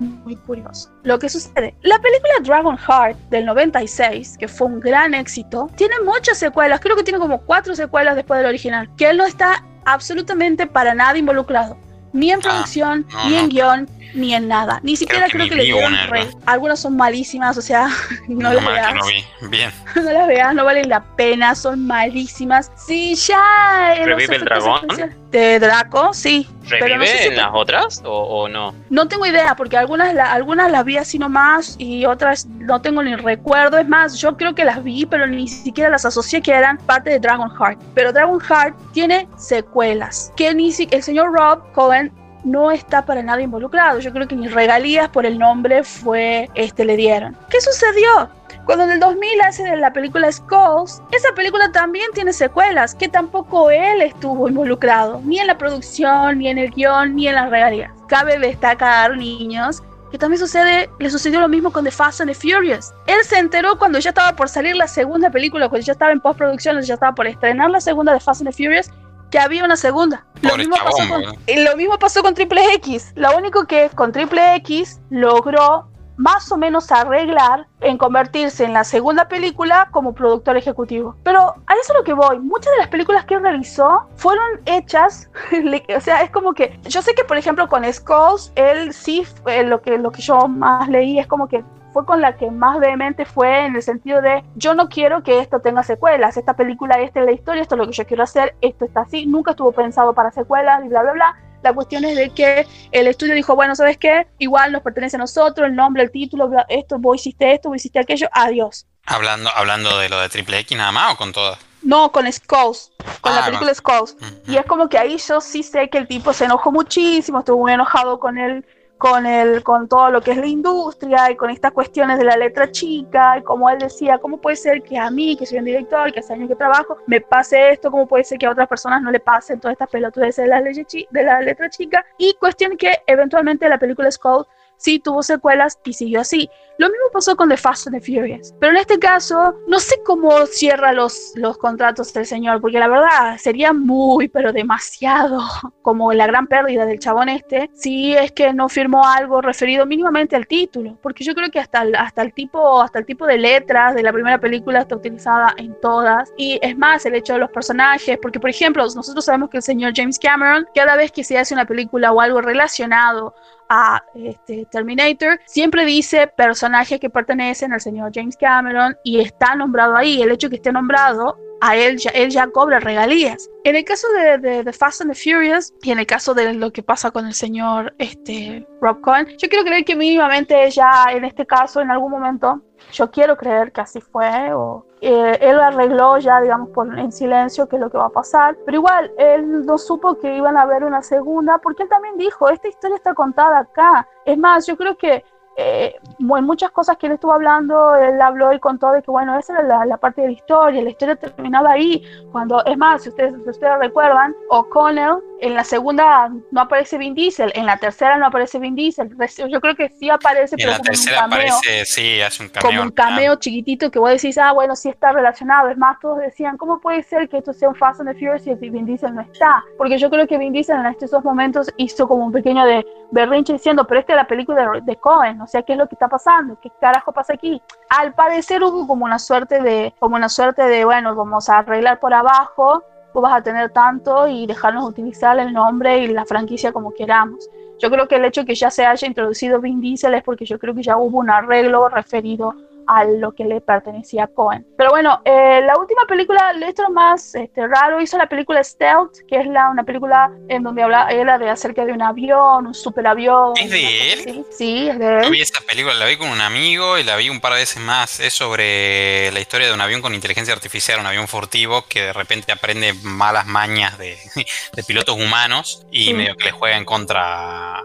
muy curioso. Lo que sucede, la película Dragon Heart del 96, que fue un gran éxito, tiene muchas secuelas, creo que tiene como cuatro secuelas después del original, que él no está absolutamente para nada involucrado, ni en ah, producción, ni en guion, ni en nada. Ni siquiera creo que, le dieron rey. Algunas son malísimas, o sea, [laughs] no, las veas. No, Bien. [laughs] no las veas, no valen la pena, son malísimas. Sí, ya. ¿Revive el dragón? De Draco, sí. ¿Revive en las otras o, no? No tengo idea, porque algunas, algunas las vi así nomás y otras no tengo ni recuerdo. Es más, yo creo que las vi, pero ni siquiera las asocié que eran parte de Dragon Heart. Pero Dragon Heart tiene secuelas que ni si el señor Rob Cohen no está para nada involucrado. Yo creo que ni regalías por el nombre fue, este, le dieron. ¿Qué sucedió? Cuando en el 2000 hace la película Skulls, esa película también tiene secuelas, que tampoco él estuvo involucrado, ni en la producción, ni en el guion, ni en las regalías. Cabe destacar, niños, que también sucede, le sucedió lo mismo con The Fast and the Furious. Él se enteró cuando ya estaba por salir la segunda película, cuando ya estaba en postproducción, ya estaba por estrenar la segunda de Fast and the Furious, que había una segunda. Lo mismo, pasó con, lo mismo pasó con Triple X. Lo único que con Triple X logró más o menos arreglar en convertirse en la segunda película como productor ejecutivo. Pero a eso es lo que voy. Muchas de las películas que realizó fueron hechas, [laughs] o sea, es como que yo sé que por ejemplo con Skulls, él sí, eh, lo, que, lo que yo más leí es como que fue con la que más vehemente fue en el sentido de yo no quiero que esto tenga secuelas, esta película, esta es la historia, esto es lo que yo quiero hacer, esto está así, nunca estuvo pensado para secuelas y bla, bla, bla. La cuestión es de que el estudio dijo, bueno, ¿sabes qué? Igual nos pertenece a nosotros, el nombre, el título, esto, vos hiciste esto, vos hiciste aquello, adiós. Hablando, hablando de lo de Triple X nada más o con todas. No, con Skulls, con la ah, película Skulls. Y es como que ahí yo sí sé que el tipo se enojó muchísimo, estuvo muy enojado con él con, el, con todo lo que es la industria y con estas cuestiones de la letra chica y como él decía, ¿cómo puede ser que a mí, que soy un director, que hace años que trabajo, me pase esto? ¿Cómo puede ser que a otras personas no le pasen todas estas pelotudes de la, de la letra chica? Y cuestión que eventualmente la película Skull sí tuvo secuelas y siguió así. Lo mismo pasó con The Fast and the Furious. Pero en este caso, no sé cómo cierra los, los contratos del señor, porque la verdad sería muy, pero demasiado [laughs] como la gran pérdida del chabón este, si es que no firmó algo referido mínimamente al título. Porque yo creo que hasta el, hasta el, tipo, hasta el tipo de letras de la primera película está utilizada en todas. Y es más, el hecho de los personajes, porque por ejemplo, nosotros sabemos que el señor James Cameron, cada vez que se hace una película o algo relacionado a este, Terminator, siempre dice personajes que pertenecen al señor James Cameron y está nombrado ahí. El hecho de que esté nombrado, a él ya, él ya cobra regalías. En el caso de, de, Fast and the Furious y en el caso de lo que pasa con el señor este, Rob Cohen, yo quiero creer que mínimamente ya en este caso, en algún momento, yo quiero creer que así fue o eh, él arregló ya, digamos, por, en silencio qué es lo que va a pasar. Pero igual, él no supo que iban a haber una segunda, porque él también dijo, esta historia está contada acá. Es más, yo creo que eh, en muchas cosas que él estuvo hablando, él habló y contó de que, bueno, esa era la, parte de la historia, la historia terminaba ahí, cuando, es más, si ustedes, si ustedes recuerdan, O'Connell en la segunda no aparece Vin Diesel, en la tercera no aparece Vin Diesel, yo creo que sí aparece, pero como un cameo, aparece, sí, hace un cameo. Como un cameo chiquitito que vos decís, ah, bueno, sí está relacionado, es más, todos decían, ¿cómo puede ser que esto sea un Fast and the Furious si Vin Diesel no está? Porque yo creo que Vin Diesel en estos dos momentos hizo como un pequeño de berrinche diciendo, pero esta es la película de, de Cohen, o sea, ¿qué es lo que está pasando? ¿Qué carajo pasa aquí? Al parecer hubo como una suerte de, como una suerte de, bueno, vamos a arreglar por abajo, vos vas a tener tanto y dejarnos utilizar el nombre y la franquicia como queramos. Yo creo que el hecho de que ya se haya introducido Vin Diesel es porque yo creo que ya hubo un arreglo referido a lo que le pertenecía a Cohen. Pero bueno, eh, la última película, esto más este, raro, hizo la película Stealth, que es la, una película en donde habla era de acerca de un avión, un superavión. ¿Es de él? Sí, es de él. Yo vi esta película, la vi con un amigo y la vi un par de veces más. Es sobre la historia de un avión con inteligencia artificial, un avión furtivo que de repente aprende malas mañas de, [laughs] de pilotos humanos y medio que le juega en contra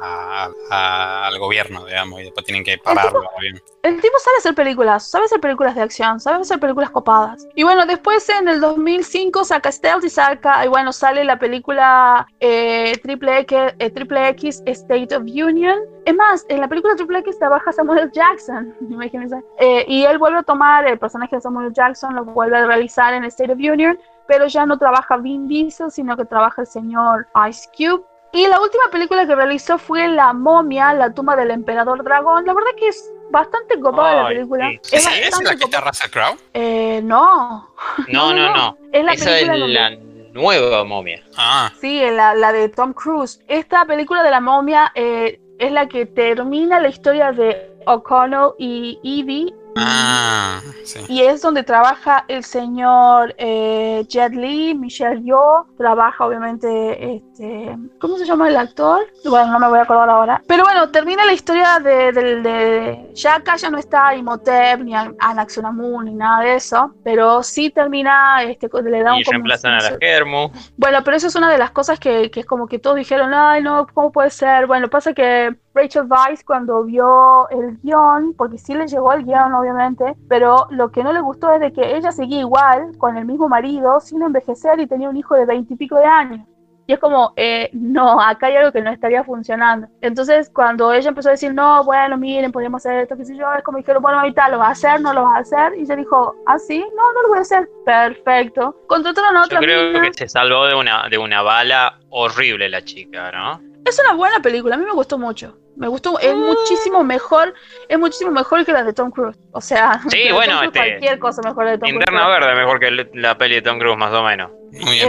al gobierno, digamos, y después tienen que pararlo. El tipo, el tipo sabe hacer películas sabe hacer películas de acción, sabe hacer películas copadas. Y bueno, después en el 2005 saca Stealth y saca, y bueno, sale la película eh, Triple, X, eh, Triple X State of Union. Es más, en la película Triple X trabaja Samuel Jackson, [laughs] imagínense. Eh, y él vuelve a tomar el personaje de Samuel Jackson, lo vuelve a realizar en State of Union, pero ya no trabaja Vin Diesel, sino que trabaja el señor Ice Cube. Y la última película que realizó fue La momia, la tumba del emperador dragón. La verdad que es bastante copada la película. ¿Es, la que está Russell Crowe? Eh, no. [laughs] No, no, no. Es la Esa es la nueva momia. Ah. Sí, la, la, de Tom Cruise. Esta película de la momia eh, es la que termina la historia de O'Connell y Evie Ah, y es donde trabaja el señor eh, Jet Li, Michelle Yeoh, trabaja obviamente, este, ¿cómo se llama el actor? Bueno, no me voy a acordar ahora. Pero bueno, termina la historia de, de, ya acá ya no está Imhotep, ni Anaxonamun, ni nada de eso, pero sí termina, este, le da un... Y reemplazan a la Germo. Bueno, pero eso es una de las cosas que, que es como que todos dijeron, ay no, ¿cómo puede ser? Bueno, pasa que Rachel Weisz cuando vio el guion, porque sí le llegó el guion obviamente, pero lo que no le gustó es de que ella seguía igual, con el mismo marido, sin envejecer y tenía un hijo de veintipico de años. Y es como, eh, no, acá hay algo que no estaría funcionando. Entonces, cuando ella empezó a decir, no, bueno, miren, podríamos hacer esto, qué sé yo, es como dijeron, bueno, ahorita lo va a hacer, no lo va a hacer. Y ella dijo, ah, sí, no, no lo voy a hacer. Perfecto. Contrataron a otra Yo creo que se salvó de una, de una bala horrible la chica, ¿no? Es una buena película, a mí me gustó mucho. Me gustó, es mm. muchísimo mejor, es muchísimo mejor que la de Tom Cruise. O sea, sí, [laughs] bueno, este, cualquier cosa mejor de Tom Interna Verde mejor que la peli de Tom Cruise, más o menos. Muy,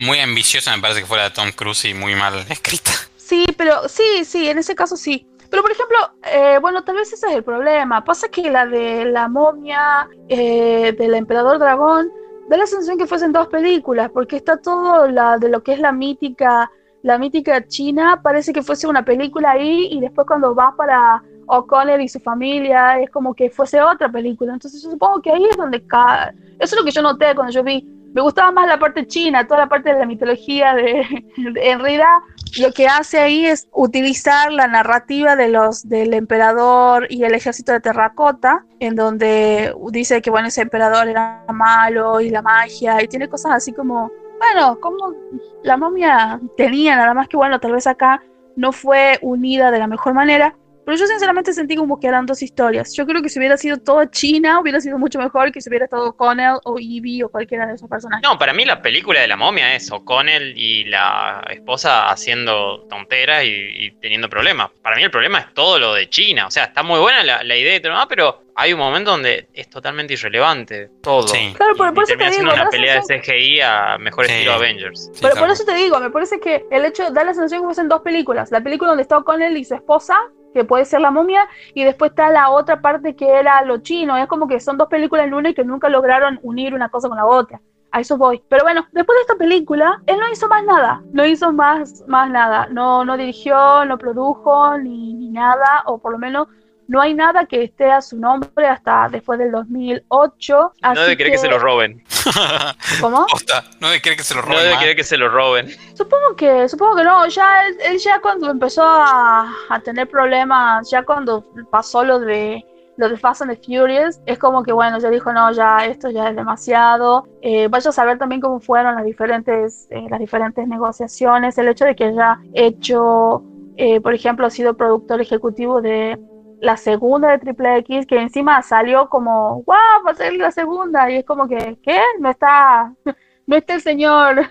muy ambiciosa me parece que fuera de Tom Cruise y muy mal escrita. Sí, pero sí, sí, en ese caso sí. Pero por ejemplo, eh, bueno, tal vez ese es el problema. Pasa que la de la momia eh, del emperador dragón da la sensación que fuesen dos películas, porque está todo la de lo que es la mítica la mítica China parece que fuese una película ahí y después cuando va para O'Connell y su familia es como que fuese otra película. Entonces yo supongo que ahí es donde cae. Eso es lo que yo noté cuando yo vi. Me gustaba más la parte china, toda la parte de la mitología de, en realidad lo que hace ahí es utilizar la narrativa de los del emperador y el ejército de terracota, en donde dice que bueno ese emperador era malo y la magia y tiene cosas así como bueno, como la momia tenía, nada más que bueno, tal vez acá no fue unida de la mejor manera, pero yo sinceramente sentí como que eran dos historias. Yo creo que si hubiera sido toda China, hubiera sido mucho mejor que si hubiera estado O'Connell o Evie o cualquiera de esos personajes. No, para mí la película de la momia es O'Connell y la esposa haciendo tonteras y, teniendo problemas. Para mí el problema es todo lo de China. O sea, está muy buena la, idea y todo, pero hay un momento donde es totalmente irrelevante todo. Sí. Claro, por, eso te digo. una pelea de CGI a mejor estilo Avengers. pero por eso te digo, me parece que el hecho da la sensación que fuesen dos películas. La película donde está O'Connell y su esposa que puede ser la momia, y después está la otra parte que era lo chino. Es como que son dos películas en una y que nunca lograron unir una cosa con la otra. A eso voy. Pero bueno, después de esta película, él no hizo más nada. No hizo más, más nada. No, no dirigió, no produjo, ni, ni nada, o por lo menos no hay nada que esté a su nombre hasta después del 2008. no debe querer que... se lo roben. [laughs] ¿Cómo? no debe querer que se lo roben. No debe querer que se lo roben. Supongo que, supongo que no. Ya él, ya cuando empezó a, a tener problemas, ya cuando pasó lo de lo de Fast and the Furious, es como que bueno, ya dijo, no, ya esto ya es demasiado. Eh, vaya a saber también cómo fueron las diferentes, eh, las diferentes negociaciones, el hecho de que haya hecho, eh, por ejemplo, ha sido productor ejecutivo de la segunda de Triple X, que encima salió como, wow, va a la segunda, y es como que, ¿qué? No está, [laughs] no está el señor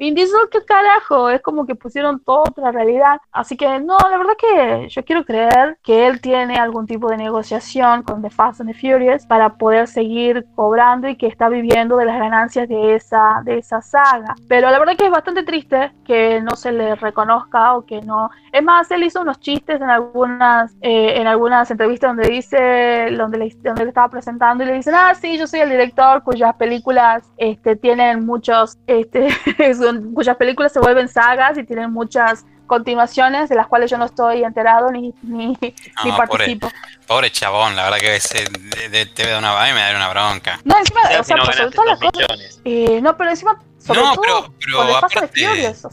Vin Diesel, ¿qué carajo? Es como que pusieron toda otra realidad. Así que no, la verdad que yo quiero creer que él tiene algún tipo de negociación con The Fast and the Furious para poder seguir cobrando y que está viviendo de las ganancias de esa, de esa saga. Pero la verdad que es bastante triste que no se le reconozca o que no. Es más, él hizo unos chistes en algunas, eh, en algunas entrevistas donde dice, donde le, donde le estaba presentando y le dicen, ah, sí, yo soy el director cuyas películas este, tienen muchos, este, [laughs] cuyas películas se vuelven sagas y tienen muchas continuaciones de las cuales yo no estoy enterado ni, ni, participo. Pobre, chabón, la verdad que ese te ve una y me da una bronca. No, encima, o sea, por sobre todas las cosas. Eh, no, pero encima no, pero, pero aparte,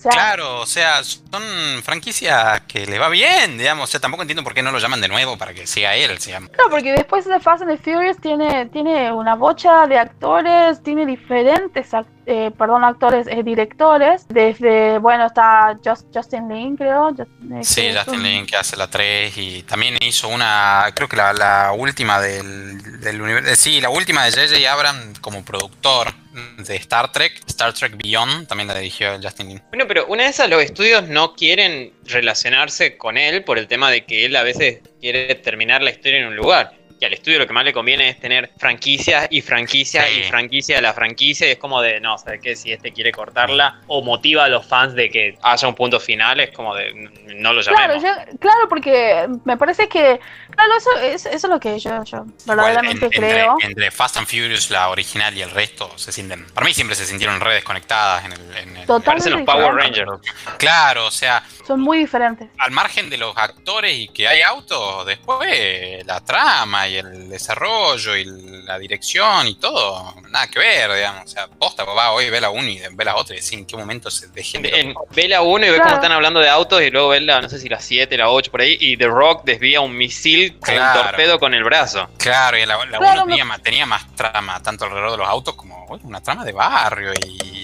claro, o sea, son franquicias que le va bien, digamos, o sea, tampoco entiendo por qué no lo llaman de nuevo para que sea él, se llama. No, porque después de Fast and the Furious tiene, tiene una bocha de actores, tiene diferentes eh, perdón, actores, eh, directores, desde, bueno, está Justin Lin, creo. Eh, sí, Justin Lin que hace la 3 y también hizo una, creo que la, la última del, del universo, sí, la última de J.J. Abrams como productor de Star Trek, Star Trek Beyond, también la dirigió Justin Lin. Bueno, pero una de esas los estudios no quieren relacionarse con él por el tema de que él a veces quiere terminar la historia en un lugar que al estudio lo que más le conviene es tener franquicias y franquicias y franquicia de la franquicia. Y es como de, no, ¿sabes qué? Si este quiere cortarla o motiva a los fans de que haya un punto final, es como de, no lo llamemos. Claro, claro porque me parece que, claro, eso, es, eso es lo que yo, yo verdaderamente creo. Entre, Fast and Furious, la original y el resto, se sienten, para mí siempre se sintieron redes conectadas en el... En Parecen los Power Rangers. Claro, o sea... Son muy diferentes. Al margen de los actores y que hay autos, después la trama y el desarrollo y la dirección y todo, nada que ver, digamos. O sea, posta, va hoy ve la 1 y ve la otra y decir en qué momento se dejen de. Ve la 1 y ve cómo están hablando de autos y luego ve la, no sé si la 7, la 8 por ahí, y The Rock desvía un misil con un torpedo con el brazo. Claro, y la, 1 tenía, más trama, tanto alrededor de los autos como una trama de barrio y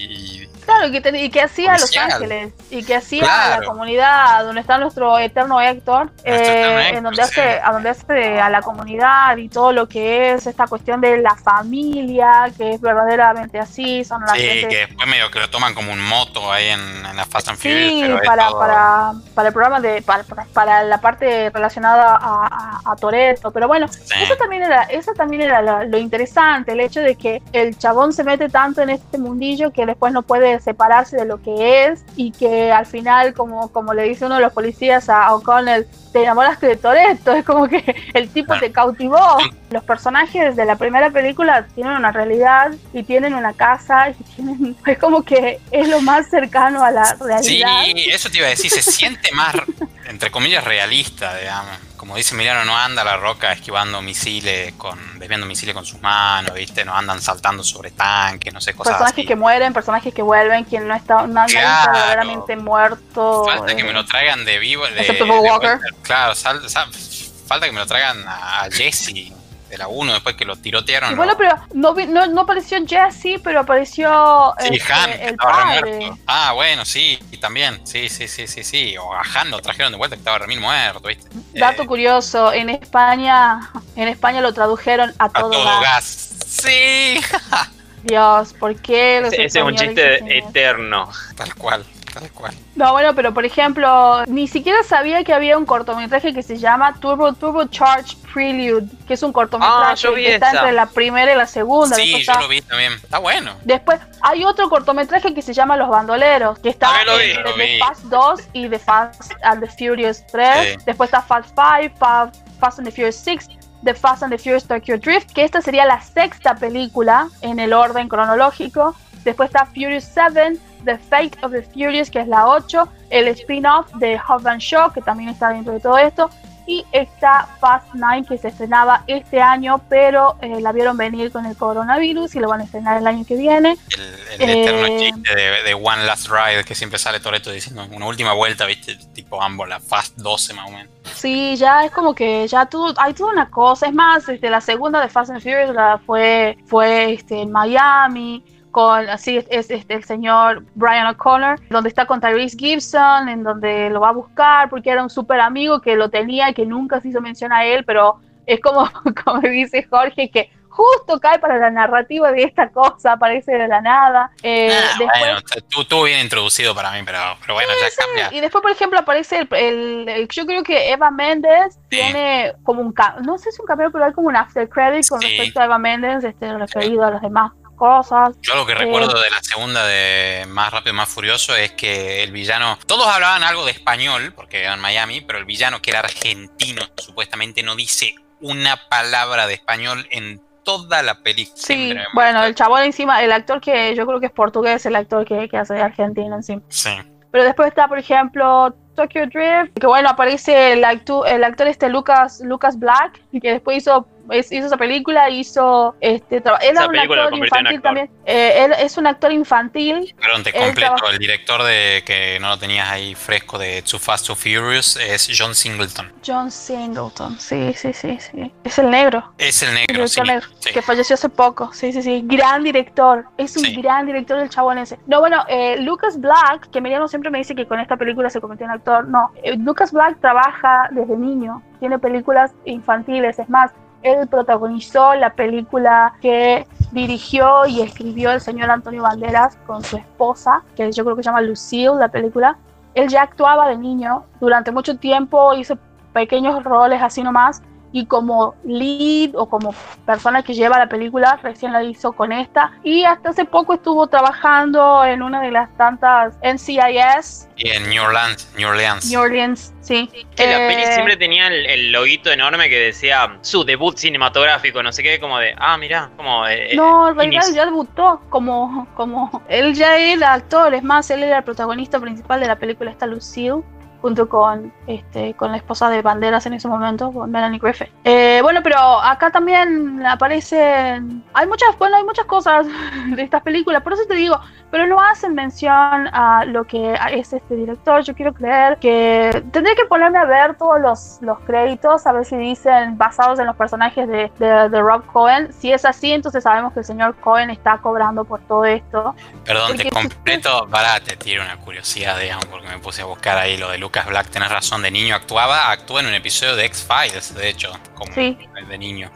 Claro, y que, y que hacía Los Ángeles, y que hacía la comunidad, donde está nuestro eterno Héctor, eh, en donde hace, a donde hace a la comunidad y todo lo que es esta cuestión de la familia, que es verdaderamente así, son las Sí, que después medio que lo toman como un moto ahí en, la Fast and Furious. Sí, para, para, para el programa de, para, para la parte relacionada a, a, Toreto, pero bueno, eso también era, eso también era lo, lo interesante, el hecho de que el chabón se mete tanto en este mundillo que después no puede separarse de lo que es y que al final, como, como le dice uno de los policías a O'Connell, te enamoraste de Toreto, [laughs] es como que el tipo te cautivó. Los personajes de la primera película tienen una realidad y tienen una casa y tienen, [laughs] es como que es lo más cercano a la realidad. Sí, eso te iba a decir, se siente más, entre comillas, realista, digamos como dice Milano, no anda la roca esquivando misiles, con desviando misiles con sus manos, ¿viste? No andan saltando sobre tanques, no sé, cosas Personajes que mueren, personajes que vuelven, quien no está, no, está verdaderamente muerto. Falta que me lo traigan de vivo. De, Excepto Walker. claro, falta que me lo traigan a Jesse de la 1 después que lo tirotearon. bueno, pero no, no, no, apareció Jesse, pero apareció sí, este, Han, el padre. Ah, bueno, sí, y también, sí, sí, sí, sí, sí. O a Han lo trajeron de vuelta que estaba remil muerto, ¿viste? Dato eh, curioso, en España, en España lo tradujeron a todo, a todo gas. Sí. Dios, ¿por qué? ese es un chiste eterno. Tal cual. Tal cual. No, bueno, pero por ejemplo, ni siquiera sabía que había un cortometraje que se llama Turbo Turbo Charge Prelude, que es un cortometraje ah, que está entre la primera y la segunda. Sí, yo lo vi también. Está bueno. Después hay otro cortometraje que se llama Los Bandoleros, que está entre The Fast 2 y The Fast and the Furious 3. Después está Fast 5, Fast and the Furious 6. The Fast and the Furious Tokyo Drift, que esta sería la sexta película en el orden cronológico. Después está Furious 7, The Fate of the Furious, que es la 8, el spin-off de Hot and Show, que también está dentro de todo esto, y está Fast Nine que se estrenaba este año, pero eh, la vieron venir con el coronavirus y lo van a estrenar el año que viene. El, eterno eh, chiste de, One Last Ride que siempre sale Toreto diciendo una última vuelta, viste, tipo ambos, la Fast 12 más o menos. Sí, ya es como que ya hay toda una cosa. Es más, este, la segunda de Fast and Furious la fue, fue este, en Miami con así es, este, el señor Brian O'Connor, donde está con Tyrese Gibson, en donde lo va a buscar porque era un súper amigo que lo tenía y que nunca se hizo mención a él, pero es como, [laughs] como dice Jorge, que justo cae para la narrativa de esta cosa, aparece de la nada. Eh, ah, bueno, estuvo bien introducido para mí, pero, pero bueno, ya cambia. Y después, por ejemplo, aparece el, yo creo que Eva Méndez tiene como un, no sé si un cameo, pero hay como un after credit con respecto a Eva Méndez, este, referido a los demás cosas. Yo lo que recuerdo eh, de la segunda de Más Rápido, Más Furioso es que el villano, todos hablaban algo de español, porque era en Miami, pero el villano que era argentino supuestamente no dice una palabra de español en toda la película. Sí, bueno, el chabón encima, el actor que yo creo que es portugués, el actor que, que hace de argentino encima. Sí. Pero después está, por ejemplo, Tokyo Drift, que bueno, aparece el, actu el actor este Lucas, Lucas Black, que después hizo hizo esa película, hizo este era un actor infantil también. Eh, él es un actor infantil. Perdón, te completo. El director de que no lo tenías ahí fresco de Too Fast Too Furious es John Singleton. John Singleton, sí, sí, sí, sí. Es el negro. Es el negro, sí, Que falleció hace poco. Sí, sí, sí. Gran director. Es un gran director del chabón ese. No, bueno, eh, Lucas Black, que Miriam siempre me dice que con esta película se convirtió en actor. No, eh, Lucas Black trabaja desde niño. Tiene películas infantiles. Es más, él protagonizó la película que dirigió y escribió el señor Antonio Banderas con su esposa, que yo creo que se llama Lucille, la película. Él ya actuaba de niño, durante mucho tiempo hizo pequeños roles así nomás, y como lead o como persona que lleva la película, recién la hizo con esta. Y hasta hace poco estuvo trabajando en una de las tantas NCIS. Y en New Orleans. New Orleans. New Orleans, sí. Que la peli eh, siempre tenía el, el, loguito enorme que decía su debut cinematográfico, no sé qué, como de, ah, mira, como... Eh, no, en realidad ya debutó como, como... Él ya era actor, es más, él era el protagonista principal de la película esta Lucille junto con, este, con la esposa de Banderas en ese momento, con Melanie Griffith. Eh, bueno, pero acá también aparecen, hay muchas, bueno, hay muchas cosas [laughs] de estas películas, por eso te digo, pero no hacen mención a lo que es este director. Yo quiero creer que tendré que ponerme a ver todos los, los créditos, a ver si dicen basados en los personajes de, de, Rob Cohen. Si es así, entonces sabemos que el señor Cohen está cobrando por todo esto. Perdón, te completo, para, te tiro una curiosidad, digamos, porque me puse a buscar ahí lo de Luke Lucas Black, tenés razón, de niño actuaba, actuó en un episodio de X-Files, de hecho, como de niño.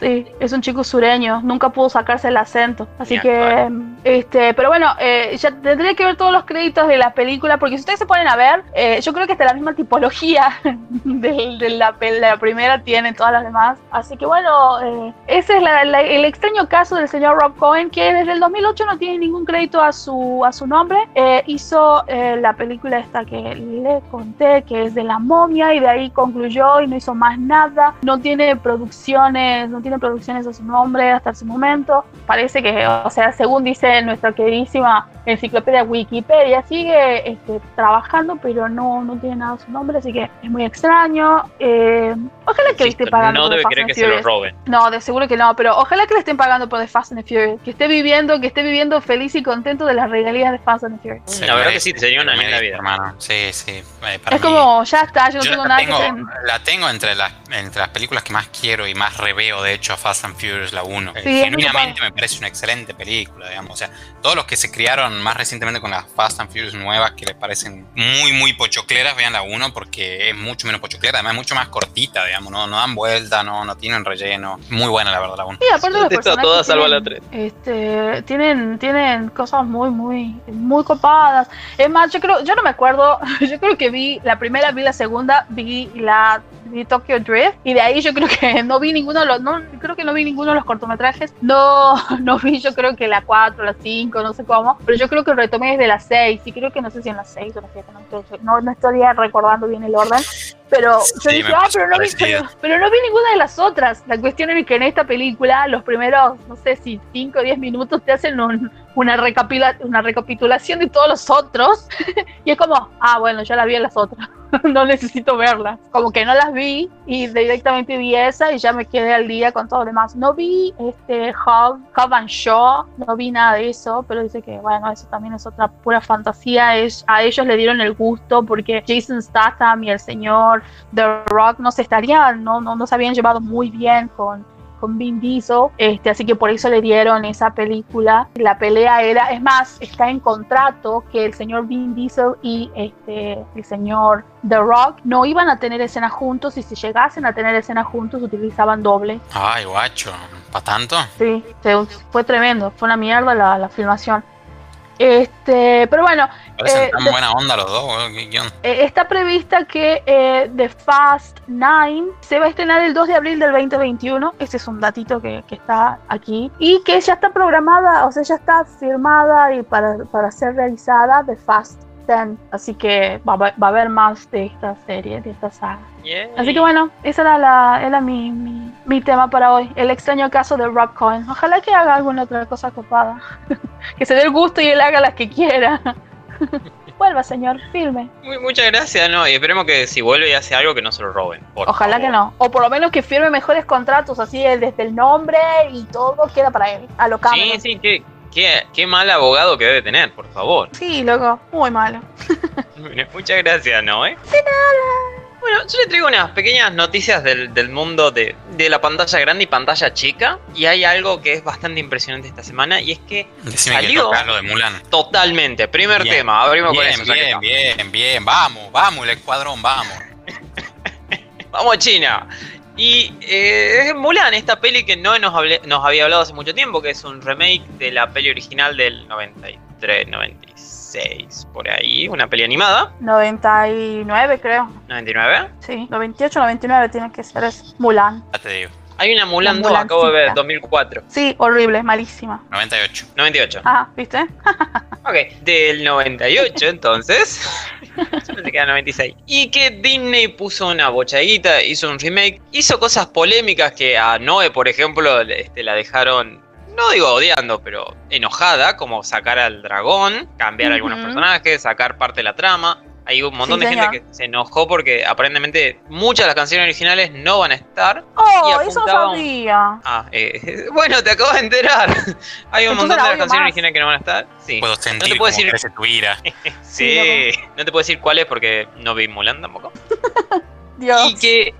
Sí, es un chico sureño, nunca pudo sacarse el acento. Así que, este, pero bueno, eh, ya tendré que ver todos los créditos de la película, porque si ustedes se ponen a ver, eh, yo creo que hasta la misma tipología [laughs] de, la, la, primera tienen todas las demás. Así que bueno, eh, ese es el extraño caso del señor Rob Cohen, que desde el 2008 no tiene ningún crédito a su, a su nombre. hizo la película esta que le conté, que es de la momia, y de ahí concluyó y no hizo más nada. No tiene producciones, no tiene tiene producciones a su nombre hasta ese momento. Parece que, o sea, según dice nuestra queridísima enciclopedia Wikipedia, sigue este, trabajando, pero no, no tiene nada a su nombre, así que es muy extraño. Eh, ojalá que le esté pagando. No debe querer que se lo roben. No, de seguro que no, pero ojalá que le estén pagando por The Fast and the Furious. Que esté viviendo, que esté viviendo feliz y contento de las regalías de Fast and the Furious. la verdad que sí, sería una linda vida. Hermano. Sí, sí. Eh, es como, ya está, yo no tengo nada que La tengo entre las, entre las películas que más quiero y más reveo, de hecho, a Fast and Furious la 1. Genuinamente me parece una excelente película, digamos. O sea, todos los que se criaron más recientemente con las Fast and Furious nuevas que les parecen muy, muy pochocleras, vean la 1 porque es mucho menos pochoclera, además es mucho más cortita, digamos, no, no dan vuelta, no, no tienen relleno. Muy buena la verdad la 1. Sí, aparte de todas salvo la 3. Este, tienen, tienen cosas muy, muy, muy copadas. Es más, yo creo, yo no me acuerdo, [laughs] yo creo que vi la primera, vi la segunda, vi la vi Tokyo Drift y de ahí yo creo que [laughs] no vi ninguno de los, no, creo que no vi ninguno de los cortometrajes, no, [laughs] no vi yo creo que la 4, la 5, no sé cómo, pero yo creo que retomé desde la 6 y creo que no sé si en la 6 o la 7, no, no, estoy recordando bien el orden, pero yo dije, ah, pero no, vi, pero, no vi ninguna de las otras. La cuestión es que en esta película, los primeros, no sé si 5 o 10 minutos te hacen una, recapitula, una recapitulación de todos los otros. [laughs] y es como, ah, bueno, ya la vi en las otras. [laughs] no necesito verlas. Como que no las vi y directamente vi esa y ya me quedé al día con todo lo demás. No vi este Hub, Hub and Shaw, no vi nada de eso, pero dice que bueno, eso también es otra pura fantasía. Es, a ellos le dieron el gusto porque Jason Statham y el señor The Rock no se estarían, no, no, no se habían llevado muy bien con con Vin Diesel, este, así que por eso le dieron esa película. La pelea era, es más, está en contrato que el señor Vin Diesel y este, el señor The Rock no iban a tener escena juntos y si llegasen a tener escena juntos utilizaban doble. Ay, guacho, ¿para tanto? Sí, fue tremendo, fue una mierda la, la filmación. Este, pero bueno. Eh, tan buena onda los dos, eh, está prevista que eh, The Fast Nine se va a estrenar el 2 de abril del 2021. Ese es un datito que, que está aquí. Y que ya está programada, o sea, ya está firmada y para, para ser realizada The Fast Así que va, a haber más de esta serie, de esta saga. Así que bueno, ese era, la, era mi, mi, tema para hoy. El extraño caso de Rob Cohen. Ojalá que haga alguna otra cosa copada. [laughs] que se dé el gusto y él haga las que quiera. [laughs] Vuelva, señor, firme. muchas gracias, no, y esperemos que si vuelve y hace algo que no se lo roben. Ojalá que no. O por lo menos que firme mejores contratos, así desde el nombre y todo queda para él. A lo cambio. Sí, sí, que Qué, mal abogado que debe tener, por favor. Sí, loco, muy malo. [laughs] Muchas gracias, ¿no? Eh? De nada. Bueno, yo le traigo unas pequeñas noticias del, mundo de, la pantalla grande y pantalla chica. Y hay algo que es bastante impresionante esta semana y es que salió lo de Mulan. Totalmente. Primer tema, abrimos bien, con eso. Bien, bien, bien, vamos, vamos, el escuadrón, vamos. [laughs] vamos a China. Y eh, es Mulan, esta peli que no nos, nos había hablado hace mucho tiempo, que es un remake de la peli original del 93, 96, por ahí, una peli animada. 99 creo. ¿99? Sí, 98, 99 tiene que ser es Mulan. Ya te digo. Hay una Mulan 2, acabo de ver, 2004. Sí, horrible, malísima. 98. 98. Ah, ¿viste? [laughs] ok, del 98 entonces. se queda 96. Y que Disney puso una bochaguita, hizo un remake, hizo cosas polémicas que a Noé, por ejemplo, este, la dejaron no digo odiando, pero enojada, como sacar al dragón, cambiar algunos personajes, sacar parte de la trama. Hay un montón de gente que se enojó porque aparentemente muchas de las canciones originales no van a estar. Oh, eso sabía. Ah, eh, [laughs] bueno, te acabo de enterar. [laughs] Hay un montón de las canciones originales que no van a estar. Sí. Puedo sentir [laughs] no te puedo decir... tu ira. sí, no te puedo decir cuáles porque no vi Mulan tampoco. Dios. Y que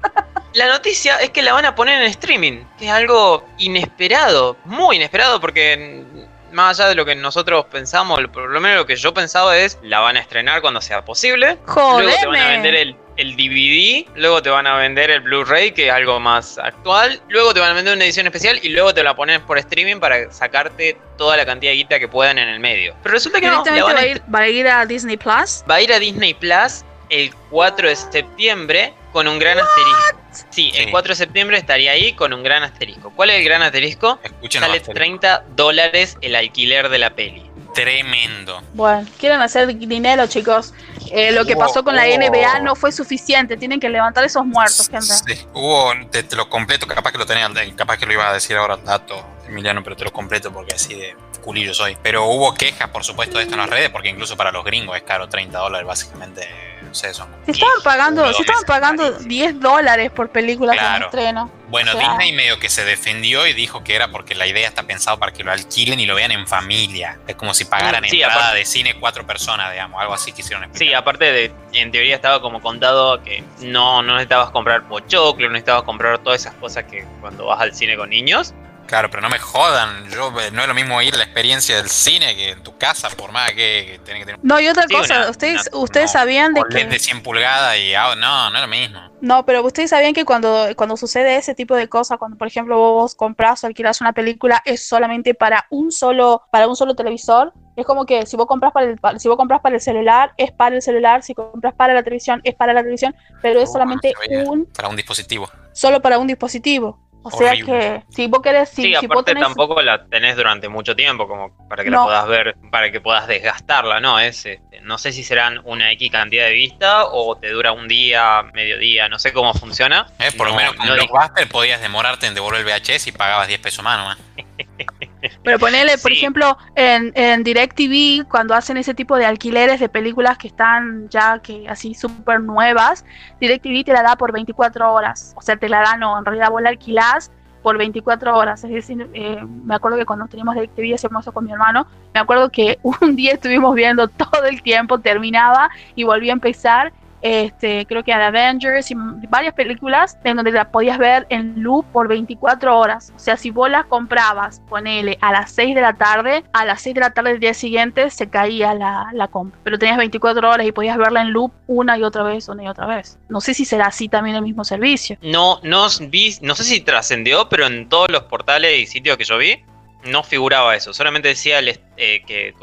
la noticia es que la van a poner en streaming, que es algo inesperado, muy inesperado porque más allá de lo que nosotros pensamos, por lo menos lo que yo pensaba es, la van a estrenar cuando sea posible. Luego te van a vender el, el DVD, luego te van a vender el Blu-ray, que es algo más actual, luego te van a vender una edición especial y luego te la pones por streaming para sacarte toda la cantidad de guita que puedan en el medio. Pero resulta que no, va, a ir, va a ir a Disney Plus. Va a ir a Disney Plus el 4 de septiembre con un gran asterisco. Sí, el 4 de septiembre estaría ahí con un gran asterisco. ¿Cuál es el gran asterisco? Sale 30 dólares el alquiler de la peli. Tremendo. Bueno, quieren hacer dinero, chicos. Eh, lo que pasó con la NBA no fue suficiente. Tienen que levantar esos muertos, gente. Sí, hubo, te, lo completo, capaz que lo tenía, capaz que lo iba a decir ahora el dato, Emiliano, pero te lo completo porque así de culillo soy. Pero hubo quejas, por supuesto, de esto en las redes, porque incluso para los gringos es caro 30 dólares, básicamente se estaban pagando, se estaban pagando 10 dólares por película claro. estreno. Bueno, Disney medio que se defendió y dijo que era porque la idea está pensada para que lo alquilen y lo vean en familia. Es como si pagaran entrada de cine cuatro personas, digamos, algo así quisieron explicar. Sí, aparte de, en teoría estaba como contado que no, no necesitabas comprar pochoclo, no necesitabas comprar todas esas cosas que cuando vas al cine con niños. Claro, pero no me jodan. Yo eh, no es lo mismo ir a la experiencia del cine que en tu casa, por más que, que que tener. No, y otra cosa, ustedes, ustedes sabían de que. de 100 pulgadas y ah, no, no es lo mismo. No, pero ustedes sabían que cuando, cuando sucede ese tipo de cosas, cuando por ejemplo vos compras o alquilas una película, es solamente para un solo, para un solo televisor. Es como que si vos compras para el, si vos compras para el celular, es para el celular, si compras para la televisión, es para la televisión, pero es solamente un. Para un dispositivo. Solo para un dispositivo. O sea que si vos querés, si, sí, aparte tampoco la tenés durante mucho tiempo como para que la puedas ver, para que puedas desgastarla, ¿no? Es, este, no sé si serán una X cantidad de vista o te dura un día, medio día, no sé cómo funciona. Eh, por lo menos con no Blockbuster podías demorarte en devolver el VHS y pagabas 10 pesos más nomás. [laughs] Pero ponele, por ejemplo, en, en DirecTV, cuando hacen ese tipo de alquileres de películas que están ya que así súper nuevas, DirecTV te la da por 24 horas. O sea, te la da, no, en realidad vos la alquilás por 24 horas. Es decir, eh, me acuerdo que cuando teníamos DirecTV hacíamos eso con mi hermano. Me acuerdo que [laughs] un día estuvimos viendo todo el tiempo, terminaba y volvía a empezar este, creo que a Avengers y varias películas en donde la podías ver en loop por 24 horas. O sea, si vos la comprabas, ponele a las 6 de la tarde, a las 6 de la tarde del día siguiente se caía la, la compra. Pero tenías 24 horas y podías verla en loop una y otra vez, una y otra vez. No sé si será así también el mismo servicio. No, no vi, no sé si trascendió, pero en todos los portales y sitios que yo vi, no figuraba eso, solamente decía eh, que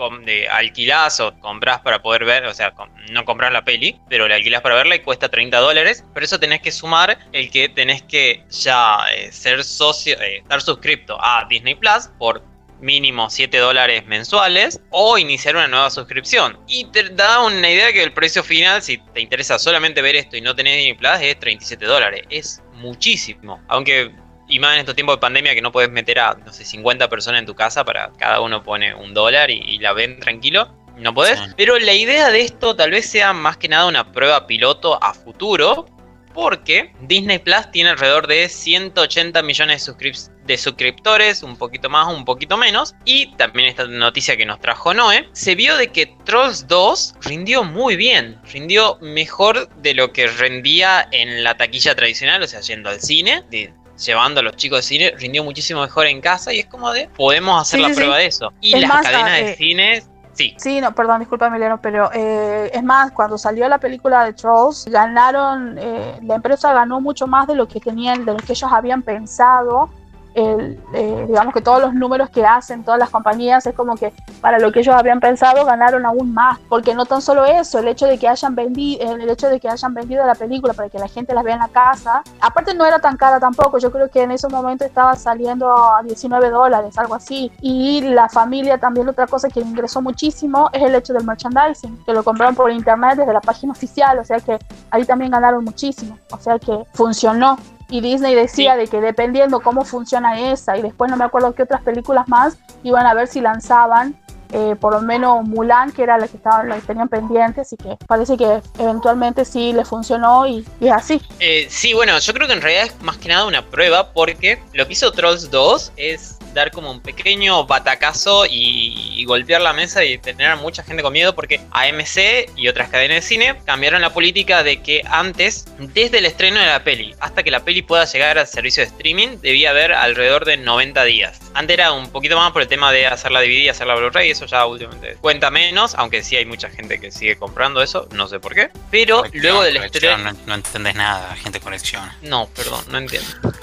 alquilás o comprás para poder ver, o sea, no compras la peli, pero la alquilás para verla y cuesta 30 dólares, pero eso tenés que sumar el que tenés que ya eh, ser socio, eh, estar suscripto a Disney Plus por mínimo 7 dólares mensuales o iniciar una nueva suscripción. Y te da una idea que el precio final, si te interesa solamente ver esto y no tenés Disney Plus, es 37 dólares. Es muchísimo. Aunque y más en estos tiempos de pandemia que no puedes meter a, no sé, 50 personas en tu casa para cada uno pone un dólar y, la ven tranquilo. No podés. Pero la idea de esto tal vez sea más que nada una prueba piloto a futuro. Porque Disney Plus tiene alrededor de 180 millones de, de suscriptores, un poquito más, un poquito menos. Y también esta noticia que nos trajo Noé, se vio de que Trolls 2 rindió muy bien, rindió mejor de lo que rendía en la taquilla tradicional, o sea, yendo al cine, de llevando a los chicos de cine, rindió muchísimo mejor en casa y es como de, podemos hacer la prueba de eso. Y las cadenas de eh, cine Sí. Sí, no, perdón, disculpa Emiliano, pero eh, es más, cuando salió la película de Trolls, ganaron, eh, la empresa ganó mucho más de lo que tenían, de lo que ellos habían pensado eh, digamos que todos los números que hacen todas las compañías es como que para lo que ellos habían pensado ganaron aún más, porque no tan solo eso, el hecho de que hayan vendido, el hecho de que hayan vendido la película para que la gente las vea en la casa, aparte no era tan cara tampoco, yo creo que en ese momento estaba saliendo a 19 dólares, algo así, y la familia también otra cosa que ingresó muchísimo es el hecho del merchandising, que lo compraron por internet desde la página oficial, o sea que ahí también ganaron muchísimo, o sea que funcionó y Disney decía de que dependiendo cómo funciona esa y después no me acuerdo qué otras películas más iban a ver si lanzaban eh, por lo menos Mulan que era la que estaban la que tenían pendientes y que parece que eventualmente sí le funcionó y, es así. Eh, sí bueno yo creo que en realidad es más que nada una prueba porque lo que hizo Trolls 2 es dar como un pequeño batacazo y, golpear la mesa y tener a mucha gente con miedo porque AMC y otras cadenas de cine cambiaron la política de que antes, desde el estreno de la peli hasta que la peli pueda llegar al servicio de streaming, debía haber alrededor de 90 días. Antes era un poquito más por el tema de hacerla dividir y hacerla Blu-ray, eso ya últimamente cuenta menos, aunque sí hay mucha gente que sigue comprando eso, no sé por qué. Pero luego del estreno... No, no entendés nada, gente colecciona. No, perdón, no entiendo. [laughs]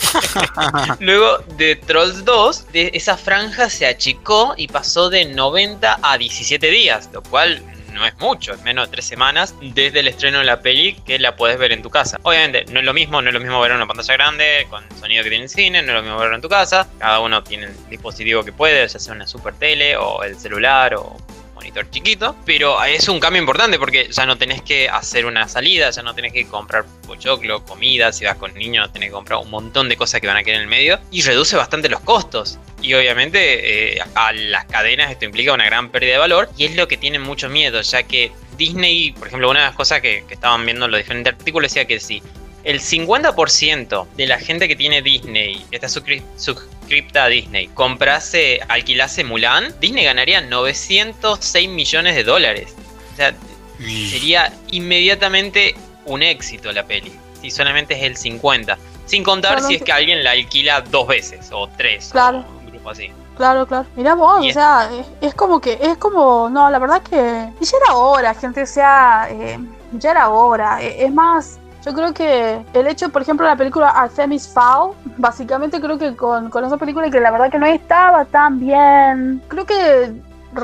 [laughs] luego de Trolls 2, de esa franja se achicó y pasó de 90 a 17 días, lo cual no es mucho, es menos de 3 semanas desde el estreno de la peli que la puedes ver en tu casa. Obviamente, no es lo mismo, no es lo mismo ver en una pantalla grande con el sonido que tiene el cine, no es lo mismo verlo en tu casa. Cada uno tiene el dispositivo que puede, ya sea una super tele o el celular o monitor chiquito, pero es un cambio importante porque ya no tenés que hacer una salida, ya no tenés que comprar pochoclo, comida, si vas con niños tenés que comprar un montón de cosas que van a quedar en el medio y reduce bastante los costos. Y obviamente eh, a las cadenas esto implica una gran pérdida de valor y es lo que tienen mucho miedo, ya que Disney, por ejemplo, una de las cosas que, estaban viendo en los diferentes artículos decía que si el 50% de la gente que tiene Disney, está suscripta a Disney, comprase, alquilase Mulan, Disney ganaría 906 millones de dólares. O sea, sería inmediatamente un éxito la peli. Si solamente es el 50. Sin contar si es que alguien la alquila dos veces o tres. Claro. un grupo así. Claro, claro. Mira vos, o sea, es, como que, es como, no, la verdad que ya era hora, gente, o sea, eh, ya era hora. E, es más, yo creo que el hecho, por ejemplo, la película Artemis Fowl, básicamente creo que con, con esa película que la verdad que no estaba tan bien, creo que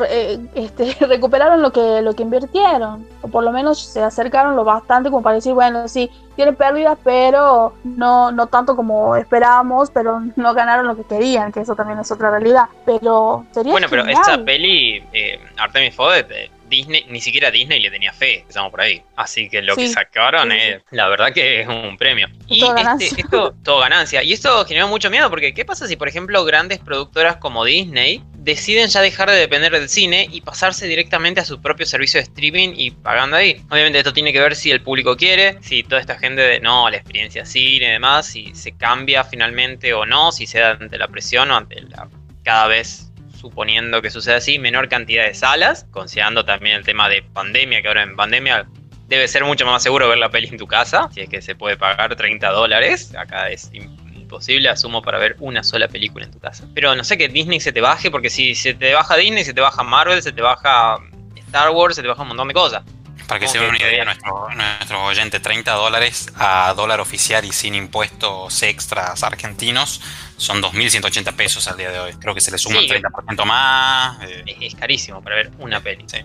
eh, este, [laughs] recuperaron lo que, lo que invirtieron, o por lo menos se acercaron lo bastante como para decir, bueno, sí, tiene pérdidas, pero no, no tanto como esperábamos, pero no ganaron lo que querían, que eso también es otra realidad. Pero sería Bueno, pero esta peli, eh, Artemis Fowl, Disney, ni siquiera Disney le tenía fe, estamos por ahí. Así que lo que sacaron sí, sí. es, la verdad que es un premio. Y Todo este- ganancia. esto, [laughs] todo ganancia. Y esto generó mucho miedo porque ¿qué pasa si, por ejemplo, grandes productoras como Disney deciden ya dejar de depender del cine y pasarse directamente a su propio servicio de streaming y pagando ahí? Obviamente esto tiene que ver si el público quiere, si toda esta gente de no, la experiencia cine y demás, si se cambia finalmente o no, si se da ante la presión o ante la cada vez suponiendo que suceda así, menor cantidad de salas, considerando también el tema de pandemia, que ahora en pandemia debe ser mucho más seguro ver la peli en tu casa, si es que se puede pagar 30 dólares, acá es im- imposible, asumo, para ver una sola película en tu casa. Pero no sé que Disney se te baje, porque si se te baja Disney, se te baja Marvel, se te baja Star Wars, se te baja un montón de cosas. Para que ¿Cómo se que una idea, todavía? nuestro, nuestros oyentes, 30 dólares a dólar oficial y sin impuestos extras argentinos son 2.180 pesos al día de hoy. Creo que se le suma Sí. un 30% más. eh, Es, es carísimo para ver una peli. sí.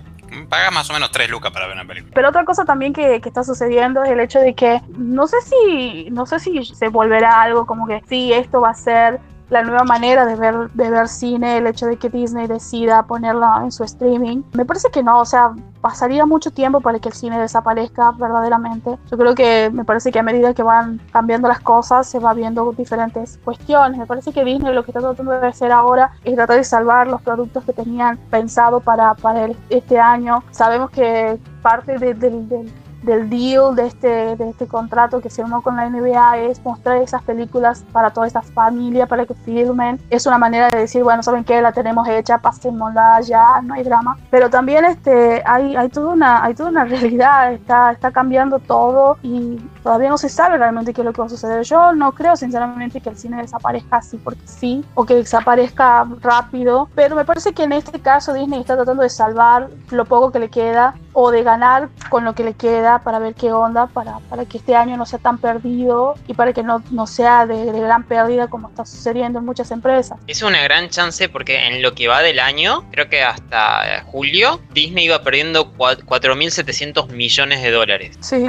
Pagas más o menos 3 lucas para ver una película. Pero otra cosa también que, que está sucediendo es el hecho de que no sé si no sé si se volverá algo como que sí esto va a ser la nueva manera de ver de ver cine el hecho de que Disney decida ponerla en su streaming. Me parece que no o sea pasaría mucho tiempo para que el cine desaparezca verdaderamente. Yo creo que me parece que a medida que van cambiando las cosas se va viendo diferentes cuestiones. Me parece que Disney lo que está tratando de hacer ahora es tratar de salvar los productos que tenían pensado para, para el- este año. Sabemos que parte de- del, del- deal de este, de este contrato que firmó con la NBA es mostrar esas películas para toda esta familia, para que filmen. Es una manera de decir, bueno, ¿saben qué? La tenemos hecha, pasémosla ya, no hay drama. Pero también este, hay, hay, toda una, hay toda una [laughs] realidad, está, está cambiando todo y todavía no se sabe realmente qué es lo que va a suceder. Yo no creo sinceramente que el cine desaparezca así porque sí, o que desaparezca rápido, pero me parece que en este caso Disney está tratando de salvar lo poco que le queda o de ganar con lo que le queda para ver qué onda, para, para que este año no sea tan perdido y para que no, no sea de, de gran pérdida como está sucediendo en muchas empresas. Es una gran chance porque en lo que va del año, creo que hasta julio, Disney iba perdiendo cua- 4.700 millones de dólares. Sí,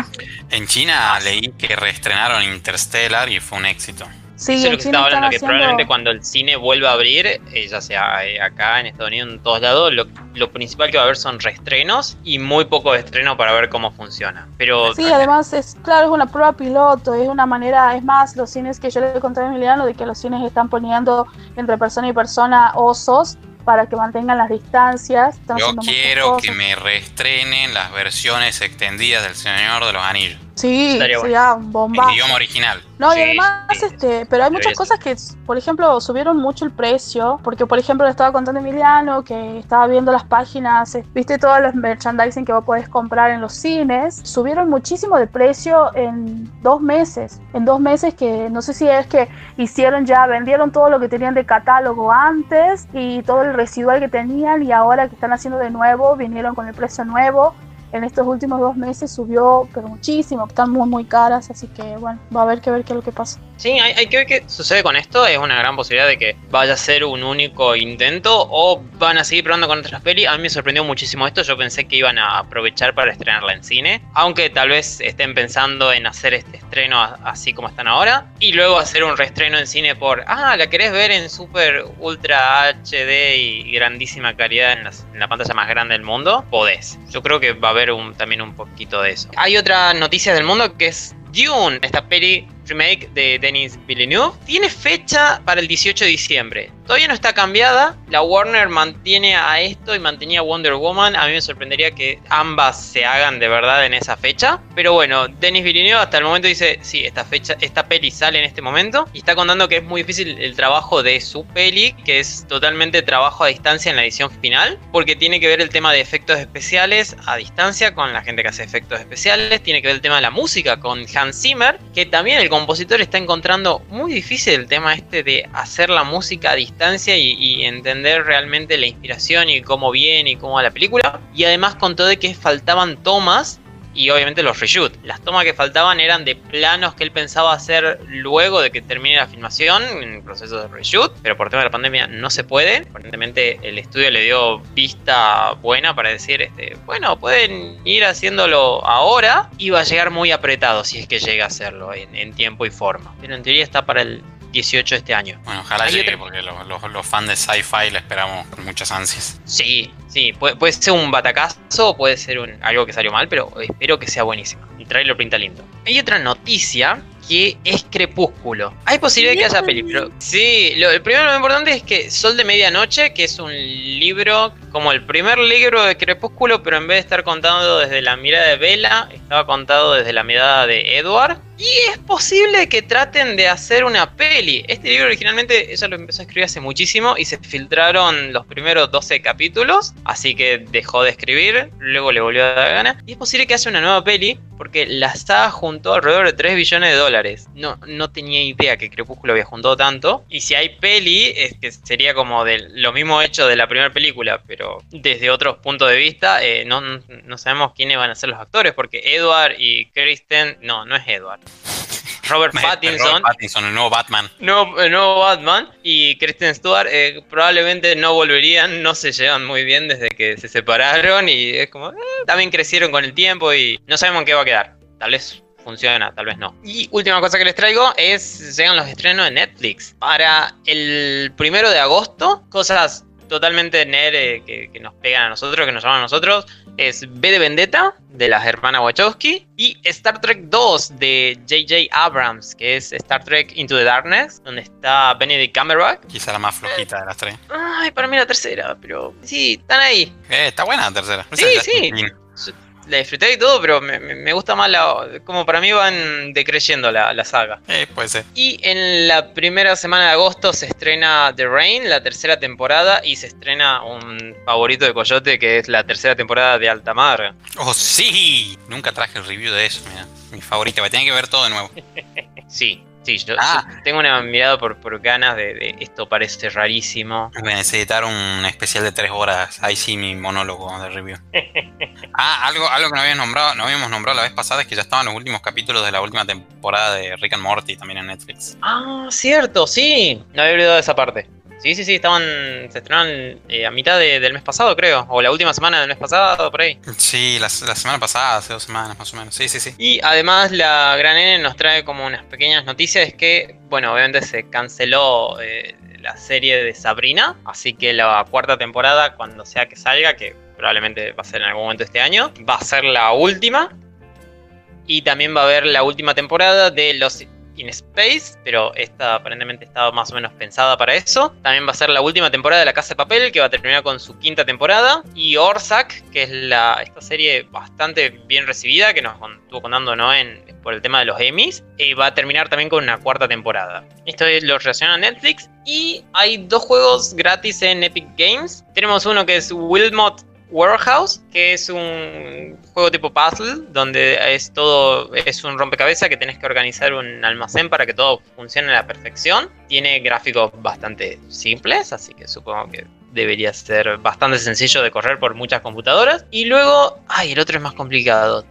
En China leí que reestrenaron Interstellar y fue un éxito. Sí, Eso es lo que China estaba hablando, que haciendo- probablemente cuando el cine vuelva a abrir, eh, ya sea eh, acá en Estados Unidos, en todos lados, lo, lo principal que va a haber son reestrenos y muy poco de estreno para ver cómo funciona. Pero Sí, además es claro, es una prueba piloto, es una manera, es más, los cines que yo le conté a Emiliano de que los cines están poniendo entre persona y persona osos para que mantengan las distancias. Yo quiero que me reestrenen las versiones extendidas del Señor de los Anillos. Sí, sería En bombazo. idioma original. No, y además, sí. este, pero hay muchas cosas que, por ejemplo, subieron mucho el precio, porque, por ejemplo, le estaba contando a Emiliano que estaba viendo las páginas, eh, viste todos los merchandising que vos podés comprar en los cines, subieron muchísimo de precio en dos meses, en dos meses que no sé si es que hicieron ya, vendieron todo lo que tenían de catálogo antes y todo el residual que tenían y ahora que están haciendo de nuevo, vinieron con el precio nuevo en estos últimos dos meses subió, pero muchísimo, están muy, muy caras, así que bueno, va a haber que ver qué es lo que pasa. Sí, hay, hay que ver qué sucede con esto. Es una gran posibilidad de que vaya a ser un único intento o van a seguir probando con otras pelis. A mí me sorprendió muchísimo esto. Yo pensé que iban a aprovechar para estrenarla en cine. Aunque tal vez estén pensando en hacer este estreno así como están ahora. Y luego hacer un reestreno en cine por, ah, la querés ver en super ultra HD y grandísima calidad en, las- en la pantalla más grande del mundo. Podés. Yo creo que va a haber un- también un poquito de eso. Hay otra noticia del mundo que es Dune, esta peli remake de Denis Villeneuve, tiene fecha para el 18 de diciembre. Todavía no está cambiada. La Warner mantiene a esto y mantenía Wonder Woman. A mí me sorprendería que ambas se hagan de verdad en esa fecha. Pero bueno, Denis Villeneuve hasta el momento dice, sí, esta fecha, esta peli sale en este momento. Y está contando que es muy difícil el trabajo de su peli, que es totalmente trabajo a distancia en la edición final. Porque tiene que ver el tema de efectos especiales a distancia con la gente que hace efectos especiales. Tiene que ver el tema de la música con Hans Zimmer. Que también el compositor está encontrando muy difícil el tema este de hacer la música a distancia y, entender realmente la inspiración y cómo viene y cómo va la película. Y además contó de que faltaban tomas y obviamente los reshoot. Las tomas que faltaban eran de planos que él pensaba hacer luego de que termine la filmación, en el proceso de reshoot, pero por tema de la pandemia no se puede. Aparentemente el estudio le dio vista buena para decir, este, bueno, pueden ir haciéndolo ahora y va a llegar muy apretado si es que llega a hacerlo en, en tiempo y forma. Pero en teoría está para el 18 de este año. Bueno, ojalá llegue, porque los, fans de sci-fi le esperamos con muchas ansias. Sí, sí, puede, ser un batacazo, puede ser un, algo que salió mal, pero espero que sea buenísimo. El trailer pinta lindo. Hay otra noticia que es Crepúsculo. Hay posibilidad de que haya película. Sí, lo, el primero lo importante es que Sol de Medianoche, que es un libro como el primer libro de Crepúsculo, pero en vez de estar contado desde la mirada de Bella, estaba contado desde la mirada de Edward. Y es posible que traten de hacer una peli. Este libro originalmente ella lo empezó a escribir hace muchísimo y se filtraron los primeros 12 capítulos, así que dejó de escribir, luego le volvió a dar gana. Y es posible que haga una nueva peli porque la saga juntó alrededor de 3 billones de dólares. No, no tenía idea que Crepúsculo había juntado tanto. Y si hay peli, es que sería como de lo mismo hecho de la primera película, pero desde otros puntos de vista, eh, no, no sabemos quiénes van a ser los actores, porque Edward y Kristen, no, no es Edward. Robert [laughs] Pattinson. Pattinson, el nuevo Batman. el nuevo Batman. Y Kristen Stewart eh, probablemente no volverían, no se llevan muy bien desde que se separaron y es como, eh, también crecieron con el tiempo y no sabemos en qué va a quedar. Tal vez funciona, tal vez no. Y última cosa que les traigo es, llegan los estrenos de Netflix. Para el primero de agosto, cosas totalmente nere que, que, nos pegan a nosotros, que nos llaman a nosotros, es B de Vendetta, de las hermanas Wachowski, y Star Trek 2 de J.J. Abrams, que es Star Trek Into the Darkness, donde está Benedict Cumberbatch. Quizá la más flojita de las tres. Ay, para mí la tercera, pero sí, están ahí. Eh, está buena la tercera. sí, [laughs] sí la disfruté y todo, pero me, gusta más la. Como para mí van decreyendo la, la saga. Eh, puede ser. Y en la primera semana de agosto se estrena The Rain, la tercera temporada, y se estrena un favorito de Coyote que es la tercera temporada de Altamar. ¡Oh, sí! Nunca traje el review de eso, mira. Mi favorito, me tiene que ver todo de nuevo. sí, Sí, yo, ah. tengo una mirada por, por ganas de, esto parece rarísimo. Voy a necesitar un especial de tres horas. Ahí sí mi monólogo de review. [laughs] ah, algo, algo que no habíamos nombrado, no habíamos nombrado la vez pasada es que ya estaban los últimos capítulos de la última temporada de Rick and Morty también en Netflix. Ah, cierto, sí. No había olvidado esa parte. Sí, sí, sí, estaban, se estrenaron eh, a mitad del mes pasado, creo, o la última semana del mes pasado, por ahí. Sí, la, semana pasada, hace dos semanas más o menos, sí, sí, sí. Y además la Gran N nos trae como unas pequeñas noticias, es que, bueno, obviamente se canceló eh, la serie de Sabrina, así que la cuarta temporada, cuando sea que salga, que probablemente va a ser en algún momento este año, va a ser la última. Y también va a haber la última temporada de Los in Space, pero esta aparentemente estaba más o menos pensada para eso. También va a ser la última temporada de La Casa de Papel, que va a terminar con su quinta temporada. Y Orzac, que es la, esta serie bastante bien recibida, que nos estuvo contando ¿no? en, por el tema de los Emmys, eh, va a terminar también con una cuarta temporada. Esto es lo relaciona a Netflix. Y hay dos juegos gratis en Epic Games. Tenemos uno que es Wilmot Warehouse, que es un juego tipo puzzle, donde es todo, es un rompecabezas que tenés que organizar un almacén para que todo funcione a la perfección. Tiene gráficos bastante simples, así que supongo que debería ser bastante sencillo de correr por muchas computadoras. Y luego, ay, el otro es más complicado.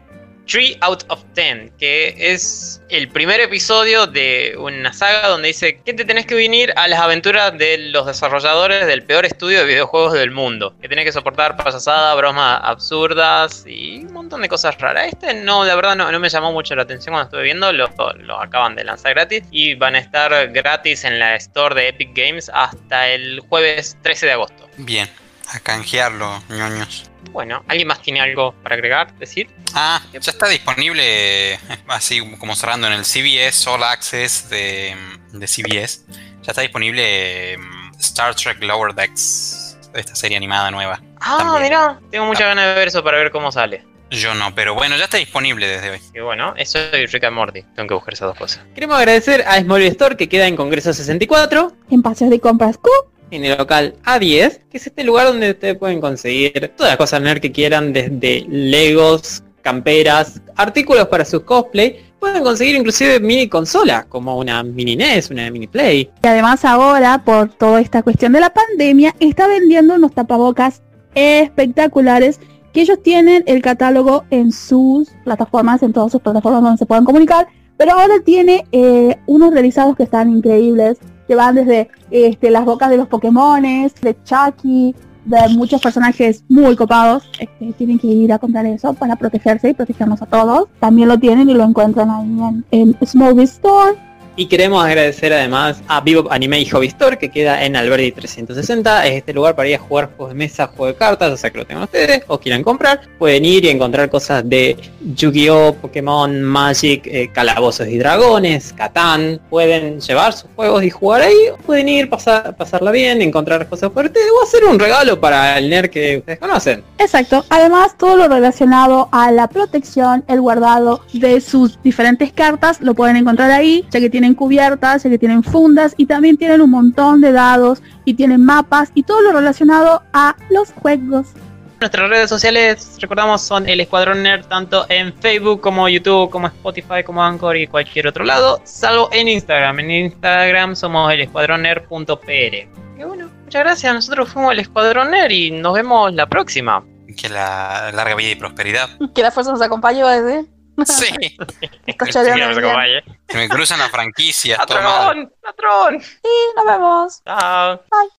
3 out of 10, que es el primer episodio de una saga donde dice que te tenés que venir a las aventuras de los desarrolladores del peor estudio de videojuegos del mundo. Que tenés que soportar payasadas, bromas absurdas y un montón de cosas raras. Este no, la verdad no, me llamó mucho la atención cuando estuve viendo, lo, lo acaban de lanzar gratis y van a estar gratis en la store de Epic Games hasta el jueves 13 de agosto. Bien, a canjearlo, ñoños. Bueno, ¿alguien más tiene algo para agregar, decir? Ah, ya está disponible, [laughs] así como cerrando en el CBS All Access de, CBS. Ya está disponible mm, Star Trek Lower Decks, esta serie animada nueva. Ah, mira, tengo muchas ganas de ver eso para ver cómo sale. Yo no, pero bueno, ya está disponible desde hoy. Y bueno, eso es Rick and Morty. Tengo que buscar esas dos cosas. Queremos agradecer a Small Store que queda en Congreso 64. En Paseos de Compras Q en el local A10, que es este lugar donde ustedes pueden conseguir todas las cosas nerd que quieran, desde Legos, camperas, artículos para su cosplay. Pueden conseguir inclusive mini consolas, como una mini NES, una mini Play. Y además ahora, por toda esta cuestión de la pandemia, está vendiendo unos tapabocas espectaculares que ellos tienen el catálogo en sus plataformas, en todas sus plataformas donde se puedan comunicar, pero ahora tiene eh, unos realizados que están increíbles que van desde este, las bocas de los Pokémones, de Chucky, de muchos personajes muy copados. Este, tienen que ir a comprar eso para protegerse y protegernos a todos. También lo tienen y lo encuentran ahí en, en Store. Y queremos agradecer además a Vivo Anime y Hobby Store que queda en Alberdi 360. Es este lugar para ir a jugar juegos de mesa, juegos de cartas, o sea que lo tengan ustedes o quieran comprar. Pueden ir y encontrar cosas de Yu-Gi-Oh, Pokémon, Magic, eh, Calabozos y Dragones, Catán. Pueden llevar sus juegos y jugar ahí. Pueden ir, pasar, pasarla bien, encontrar cosas ustedes o hacer un regalo para el nerd que ustedes conocen. Exacto. Además, todo lo relacionado a la protección, el guardado de sus diferentes cartas, lo pueden encontrar ahí, ya que tienen cubiertas, ya que tienen fundas y también tienen un montón de dados y tienen mapas y todo lo relacionado a los juegos. Nuestras redes sociales, recordamos, son el Escuadrón Nerd tanto en Facebook como YouTube, como Spotify, como Anchor y cualquier otro lado, salvo en Instagram. En Instagram somos el escuadronner.pr. Y bueno, muchas gracias. Nosotros fuimos el Escuadrón Nerd y nos vemos la próxima. Que la larga vida y prosperidad. Que la fuerza nos acompañe, va a decir. Sí. [laughs] Se me cruzan las franquicias. todo mal. ¡Patrón! ¡Patrón! Y nos vemos. Chao. Bye.